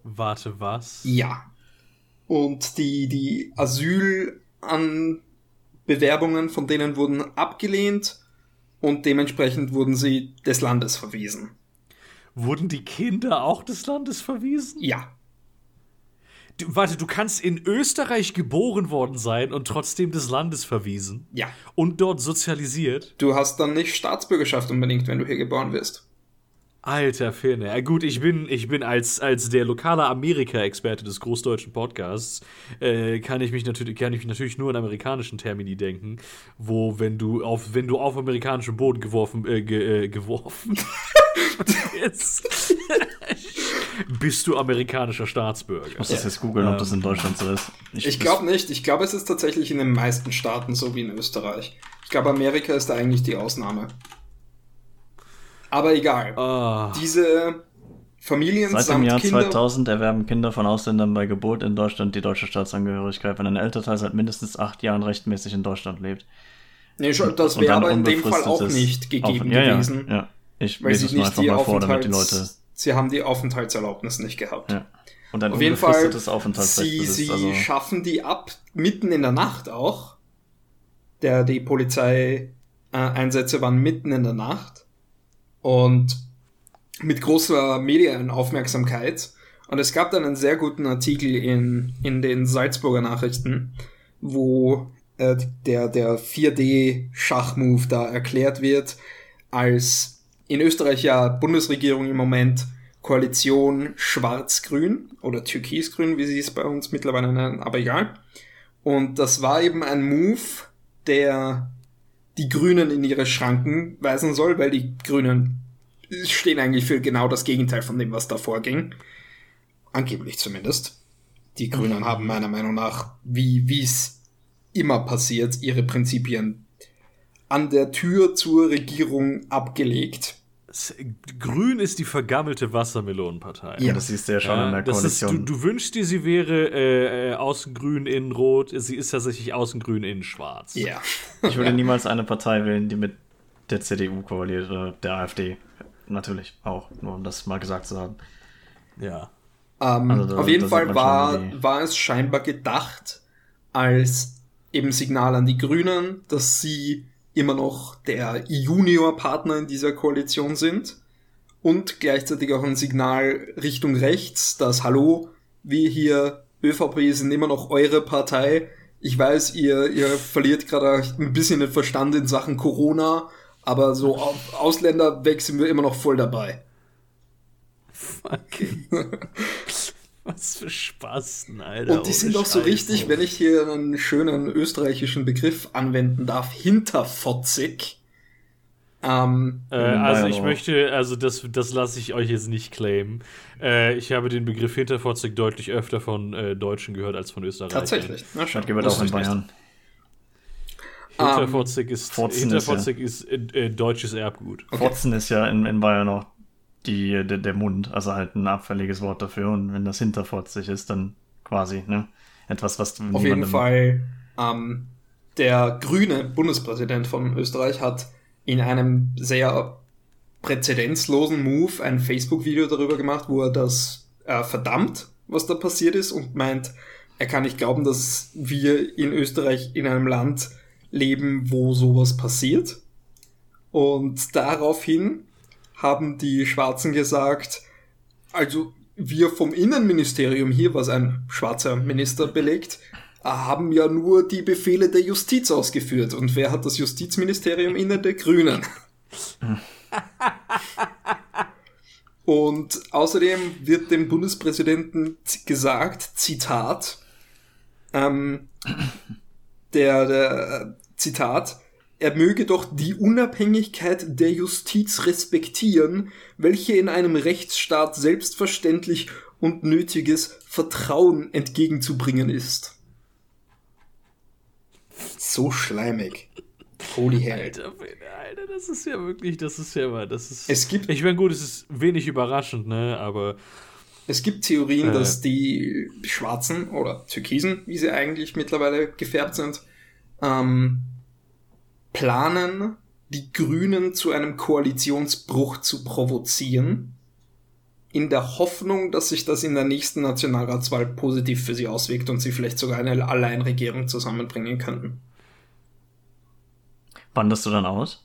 Speaker 2: Warte, was?
Speaker 3: Ja. Und die, die Asylanbewerbungen von denen wurden abgelehnt und dementsprechend wurden sie des Landes verwiesen.
Speaker 2: Wurden die Kinder auch des Landes verwiesen?
Speaker 3: Ja.
Speaker 2: Du, warte, du kannst in Österreich geboren worden sein und trotzdem des Landes verwiesen.
Speaker 3: Ja.
Speaker 2: Und dort sozialisiert.
Speaker 3: Du hast dann nicht Staatsbürgerschaft unbedingt, wenn du hier geboren wirst.
Speaker 2: Alter Firne. Ja, gut, ich bin, ich bin als, als der lokale Amerika-Experte des großdeutschen Podcasts, äh, kann ich mich natürlich, kann ich mich natürlich nur in amerikanischen Termini denken, wo, wenn du auf, wenn du auf amerikanischen Boden geworfen, äh, ge, äh, geworfen jetzt, bist du amerikanischer Staatsbürger.
Speaker 1: Ich muss das jetzt googeln, ob das in Deutschland so ist.
Speaker 3: Ich glaube nicht. Ich glaube, es ist tatsächlich in den meisten Staaten so wie in Österreich. Ich glaube, Amerika ist da eigentlich die Ausnahme. Aber egal.
Speaker 2: Ah.
Speaker 3: Diese Familien
Speaker 1: Seit dem Jahr
Speaker 3: Kinder
Speaker 1: 2000 erwerben Kinder von Ausländern bei Geburt in Deutschland die deutsche Staatsangehörigkeit, wenn ein Elternteil seit mindestens acht Jahren rechtmäßig in Deutschland lebt.
Speaker 3: Nee, das wäre aber in dem Fall auch nicht gegeben
Speaker 1: ja,
Speaker 3: gewesen.
Speaker 1: Ja, ja. Ich
Speaker 3: sie
Speaker 1: es
Speaker 3: nicht die
Speaker 1: mal vor, damit die Leute.
Speaker 3: Sie haben die Aufenthaltserlaubnis nicht gehabt.
Speaker 1: Ja. Und ein
Speaker 3: Auf jeden Fall, sie,
Speaker 1: besitzt,
Speaker 3: sie
Speaker 1: also
Speaker 3: schaffen die ab, mitten in der Nacht auch. Der, die Polizeieinsätze waren mitten in der Nacht. Und mit großer Medienaufmerksamkeit. Und es gab dann einen sehr guten Artikel in, in den Salzburger Nachrichten, wo äh, der, der 4D-Schachmove da erklärt wird, als in Österreich ja Bundesregierung im Moment Koalition Schwarz-Grün oder Türkis-Grün, wie sie es bei uns mittlerweile nennen, aber egal. Und das war eben ein Move, der die Grünen in ihre Schranken weisen soll, weil die Grünen stehen eigentlich für genau das Gegenteil von dem, was davor ging. Angeblich zumindest. Die Grünen haben meiner Meinung nach, wie wie es immer passiert, ihre Prinzipien an der Tür zur Regierung abgelegt.
Speaker 2: Grün ist die vergammelte Wassermelonenpartei.
Speaker 1: ja. das siehst du ja schon in der
Speaker 2: das ist, du,
Speaker 1: Koalition.
Speaker 2: du wünschst dir, sie wäre äh, äh, außen grün, innen rot. Sie ist tatsächlich außen grün, innen schwarz.
Speaker 3: Ja.
Speaker 1: ich würde niemals eine Partei wählen, die mit der CDU koaliert oder der AfD. Natürlich auch, nur um das mal gesagt zu haben.
Speaker 2: Ja.
Speaker 3: Ähm,
Speaker 1: Also da-
Speaker 3: auf jeden Fall war, war es scheinbar gedacht als eben Signal an die Grünen, dass sie immer noch der Juniorpartner in dieser Koalition sind und gleichzeitig auch ein Signal Richtung rechts, dass Hallo, wir hier ÖVP sind immer noch eure Partei. Ich weiß, ihr, ihr verliert gerade ein bisschen den Verstand in Sachen Corona, aber so Au- Ausländer weg sind wir immer noch voll dabei.
Speaker 2: Fucking. Was für Spasten, Alter.
Speaker 3: Und die sind auch so richtig, wenn ich hier einen schönen österreichischen Begriff anwenden darf, hinterfotzig. Ähm,
Speaker 2: Äh, also
Speaker 1: Bayern
Speaker 2: ich möchte, also das, das lasse ich euch jetzt nicht claimen. Äh, ich habe den Begriff Hinterfotzig deutlich öfter von äh, Deutschen gehört als von Österreichern.
Speaker 3: tatsächlich. Na, schau,
Speaker 1: Das auch in
Speaker 3: ich nicht.
Speaker 1: Bayern.
Speaker 2: Hinterfotzig ist,
Speaker 1: Fotzen ist
Speaker 2: Hinterfotzig ist, äh, äh, deutsches Erbgut.
Speaker 1: Fotzen ist ja in, in Bayern auch die, der, der Mund, also halt ein abfälliges Wort dafür. Und wenn das hinterfotzig ist, dann quasi, ne? Etwas, was du
Speaker 3: Auf jeden Fall, ähm, der grüne Bundespräsident von Österreich hat in einem sehr präzedenzlosen Move ein Facebook-Video darüber gemacht, wo er das äh, verdammt, was da passiert ist und meint, er kann nicht glauben, dass wir in Österreich in einem Land leben, wo sowas passiert. Und daraufhin haben die Schwarzen gesagt, also wir vom Innenministerium hier, was ein schwarzer Minister belegt, haben ja nur die Befehle der Justiz ausgeführt. Und wer hat das Justizministerium inne? Der Grünen. Und außerdem wird dem Bundespräsidenten gesagt, Zitat, ähm, der, der, äh, Zitat, er möge doch die Unabhängigkeit der Justiz respektieren, welche in einem Rechtsstaat selbstverständlich und nötiges Vertrauen entgegenzubringen ist. So schleimig. Holy hell.
Speaker 2: Alter, Alter, das ist ja wirklich, das ist ja mal, das ist.
Speaker 3: Es gibt-
Speaker 2: Ich meine, gut, es ist wenig überraschend, ne, aber.
Speaker 3: Es gibt Theorien,
Speaker 2: Äh.
Speaker 3: dass die Schwarzen oder Türkisen, wie sie eigentlich mittlerweile gefärbt sind, ähm, planen, die Grünen zu einem Koalitionsbruch zu provozieren, in der Hoffnung, dass sich das in der nächsten Nationalratswahl positiv für sie auswirkt und sie vielleicht sogar eine Alleinregierung zusammenbringen könnten.
Speaker 1: Wanderst du dann aus?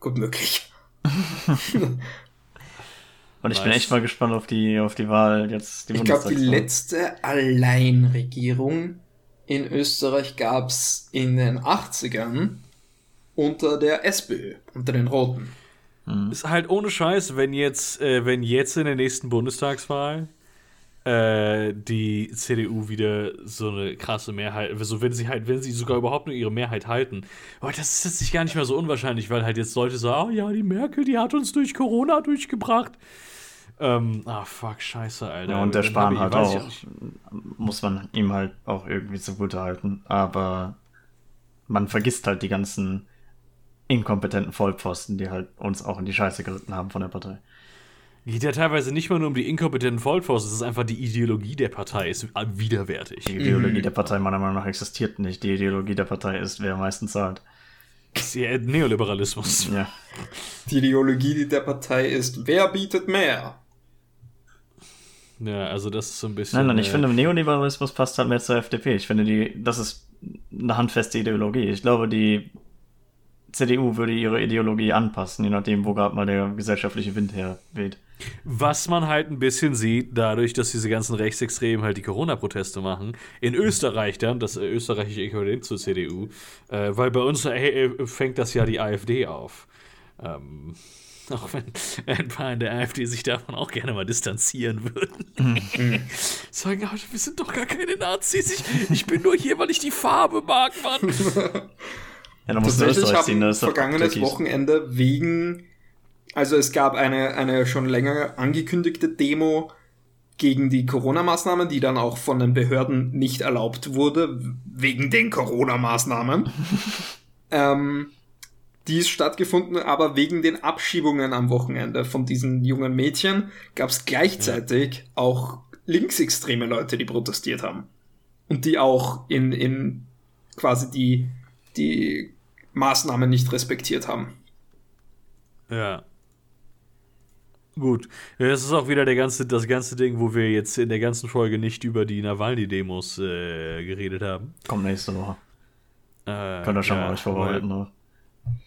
Speaker 3: Gut möglich.
Speaker 1: Und ich nice. bin echt mal gespannt auf die, auf die Wahl jetzt.
Speaker 3: Die ich glaube, die letzte Alleinregierung in Österreich gab's in den 80ern unter der SPÖ, unter den Roten.
Speaker 2: Mhm. Ist halt ohne Scheiß, wenn jetzt, äh, wenn jetzt in der nächsten Bundestagswahl äh, die CDU wieder so eine krasse Mehrheit, also wenn sie halt, wenn sie sogar überhaupt nur ihre Mehrheit halten, aber das ist jetzt nicht gar nicht mehr so unwahrscheinlich, weil halt jetzt Leute sagen, oh ja, die Merkel, die hat uns durch Corona durchgebracht. Ähm, ah, fuck, scheiße, Alter.
Speaker 1: Ja, und der Spahn halt auch, muss man ihm halt auch irgendwie zugute halten, aber man vergisst halt die ganzen inkompetenten Vollpfosten, die halt uns auch in die Scheiße geritten haben von der Partei.
Speaker 2: Geht ja teilweise nicht mal nur um die inkompetenten Vollpfosten, es ist einfach die Ideologie der Partei ist widerwärtig.
Speaker 1: Die Ideologie mhm. der Partei meiner Meinung nach existiert nicht. Die Ideologie der Partei ist, wer am meisten zahlt.
Speaker 2: Ist ja Neoliberalismus.
Speaker 1: Ja.
Speaker 3: Die Ideologie der Partei ist, wer bietet mehr?
Speaker 2: Ja, also das ist so ein bisschen.
Speaker 1: Nein, nein, ich äh, finde, Neoliberalismus passt halt mehr zur FDP. Ich finde, die, das ist eine handfeste Ideologie. Ich glaube, die CDU würde ihre Ideologie anpassen, je nachdem, wo gerade mal der gesellschaftliche Wind herweht.
Speaker 2: Was man halt ein bisschen sieht, dadurch, dass diese ganzen Rechtsextremen halt die Corona-Proteste machen, in Österreich dann, das äh, österreichische Äquivalent zur CDU, äh, weil bei uns äh, fängt das ja die AfD auf. Ähm, auch wenn ein paar in der AfD sich davon auch gerne mal distanzieren würden. Mhm. Sagen, aber wir sind doch gar keine Nazis. Ich, ich bin nur hier, weil ich die Farbe mag, Mann.
Speaker 3: Ja, dann musst Tatsächlich du ziehen, das vergangenes. Wochenende wegen, also es gab eine, eine schon länger angekündigte Demo gegen die Corona-Maßnahmen, die dann auch von den Behörden nicht erlaubt wurde, wegen den Corona-Maßnahmen. ähm, die ist stattgefunden, aber wegen den Abschiebungen am Wochenende von diesen jungen Mädchen gab es gleichzeitig ja. auch linksextreme Leute, die protestiert haben. Und die auch in, in quasi die, die Maßnahmen nicht respektiert haben.
Speaker 2: Ja. Gut. Das ist auch wieder der ganze, das ganze Ding, wo wir jetzt in der ganzen Folge nicht über die Nawalny-Demos äh, geredet haben.
Speaker 1: Kommt nächste Woche. Äh, Könnt ihr schon ja, mal euch vorbereiten, ne?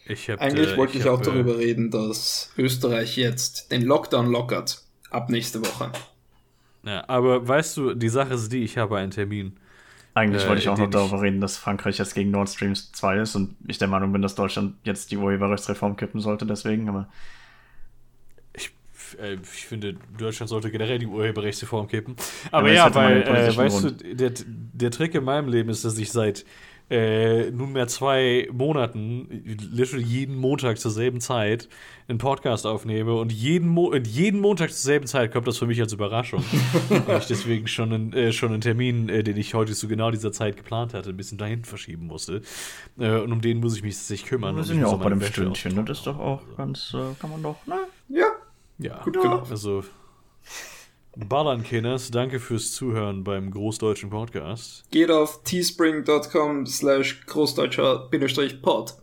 Speaker 3: Ich hab, Eigentlich äh, wollte ich, ich hab, auch darüber äh, reden, dass Österreich jetzt den Lockdown lockert. Ab nächste Woche.
Speaker 2: Ja, aber weißt du, die Sache ist die, ich habe einen Termin.
Speaker 1: Eigentlich äh, wollte ich auch noch darüber reden, dass Frankreich jetzt gegen Nord Stream 2 ist und ich der Meinung bin, dass Deutschland jetzt die Urheberrechtsreform kippen sollte, deswegen, aber.
Speaker 2: Ich, äh, ich finde, Deutschland sollte generell die Urheberrechtsreform kippen. Aber ja, ja weil, äh, weißt Grund. du, der, der Trick in meinem Leben ist, dass ich seit äh, nunmehr zwei Monaten, literally jeden Montag zur selben Zeit, einen Podcast aufnehme und jeden, Mo jeden Montag zur selben Zeit kommt das für mich als Überraschung. Weil ich deswegen schon einen, äh, schon einen Termin, äh, den ich heute zu genau dieser Zeit geplant hatte, ein bisschen dahin verschieben musste. Äh, und um den muss ich mich sich kümmern.
Speaker 1: Wir sind ja auch bei dem Stündchen, ne? das ist doch auch ganz, äh, kann man doch, ne?
Speaker 3: Ja.
Speaker 2: Ja, gut, genau. Also. Ballern, Kinders, danke fürs Zuhören beim Großdeutschen Podcast.
Speaker 3: Geht auf teespring.com slash großdeutscher-pod.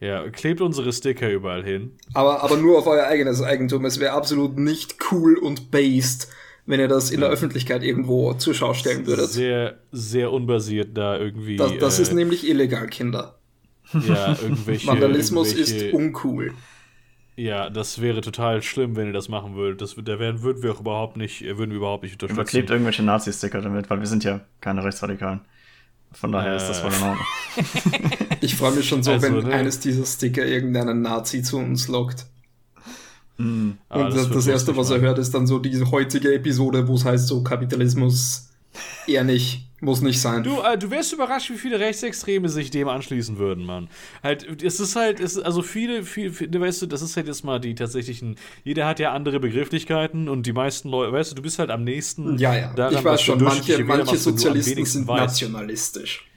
Speaker 2: Ja, klebt unsere Sticker überall hin.
Speaker 3: Aber, aber nur auf euer eigenes Eigentum. Es wäre absolut nicht cool und based, wenn ihr das in der Öffentlichkeit irgendwo zur Schau stellen würdet.
Speaker 2: Sehr, sehr unbasiert da irgendwie.
Speaker 3: Das, das äh, ist nämlich illegal, Kinder.
Speaker 2: Ja, irgendwelche.
Speaker 3: Vandalismus
Speaker 2: irgendwelche,
Speaker 3: ist uncool.
Speaker 2: Ja, das wäre total schlimm, wenn ihr das machen würdet. Das, da wären, würden wir auch überhaupt nicht, äh, würden wir überhaupt nicht unterstützen.
Speaker 1: Überklebt irgendwelche Nazi-Sticker damit, weil wir sind ja keine Rechtsradikalen. Von daher äh. ist das voll in Ordnung.
Speaker 3: ich freue mich schon so, also, wenn ne? eines dieser Sticker irgendeinen Nazi zu uns lockt. Mm. Und ah, das, das Erste, was er hört, ist dann so diese heutige Episode, wo es heißt so Kapitalismus eher nicht. Muss nicht sein.
Speaker 2: Du, äh, du wärst überrascht, wie viele Rechtsextreme sich dem anschließen würden, Mann. Halt, es ist halt, es also viele, viele, viele, weißt du, das ist halt jetzt mal die tatsächlichen, jeder hat ja andere Begrifflichkeiten und die meisten Leute, weißt du, du bist halt am nächsten.
Speaker 3: Ja, ja, daran, ich weiß schon, manche, manche Sozialisten sind weißt. nationalistisch.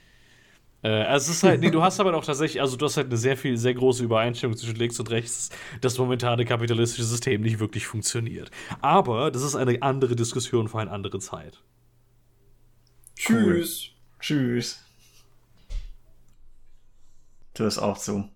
Speaker 2: Äh, also es ist halt, nee, du hast aber auch tatsächlich, also du hast halt eine sehr viel, sehr große Übereinstimmung zwischen links und rechts, dass das momentane kapitalistische System nicht wirklich funktioniert. Aber das ist eine andere Diskussion für eine andere Zeit.
Speaker 3: Tschüss.
Speaker 1: Tschüss. Du hast auch zu.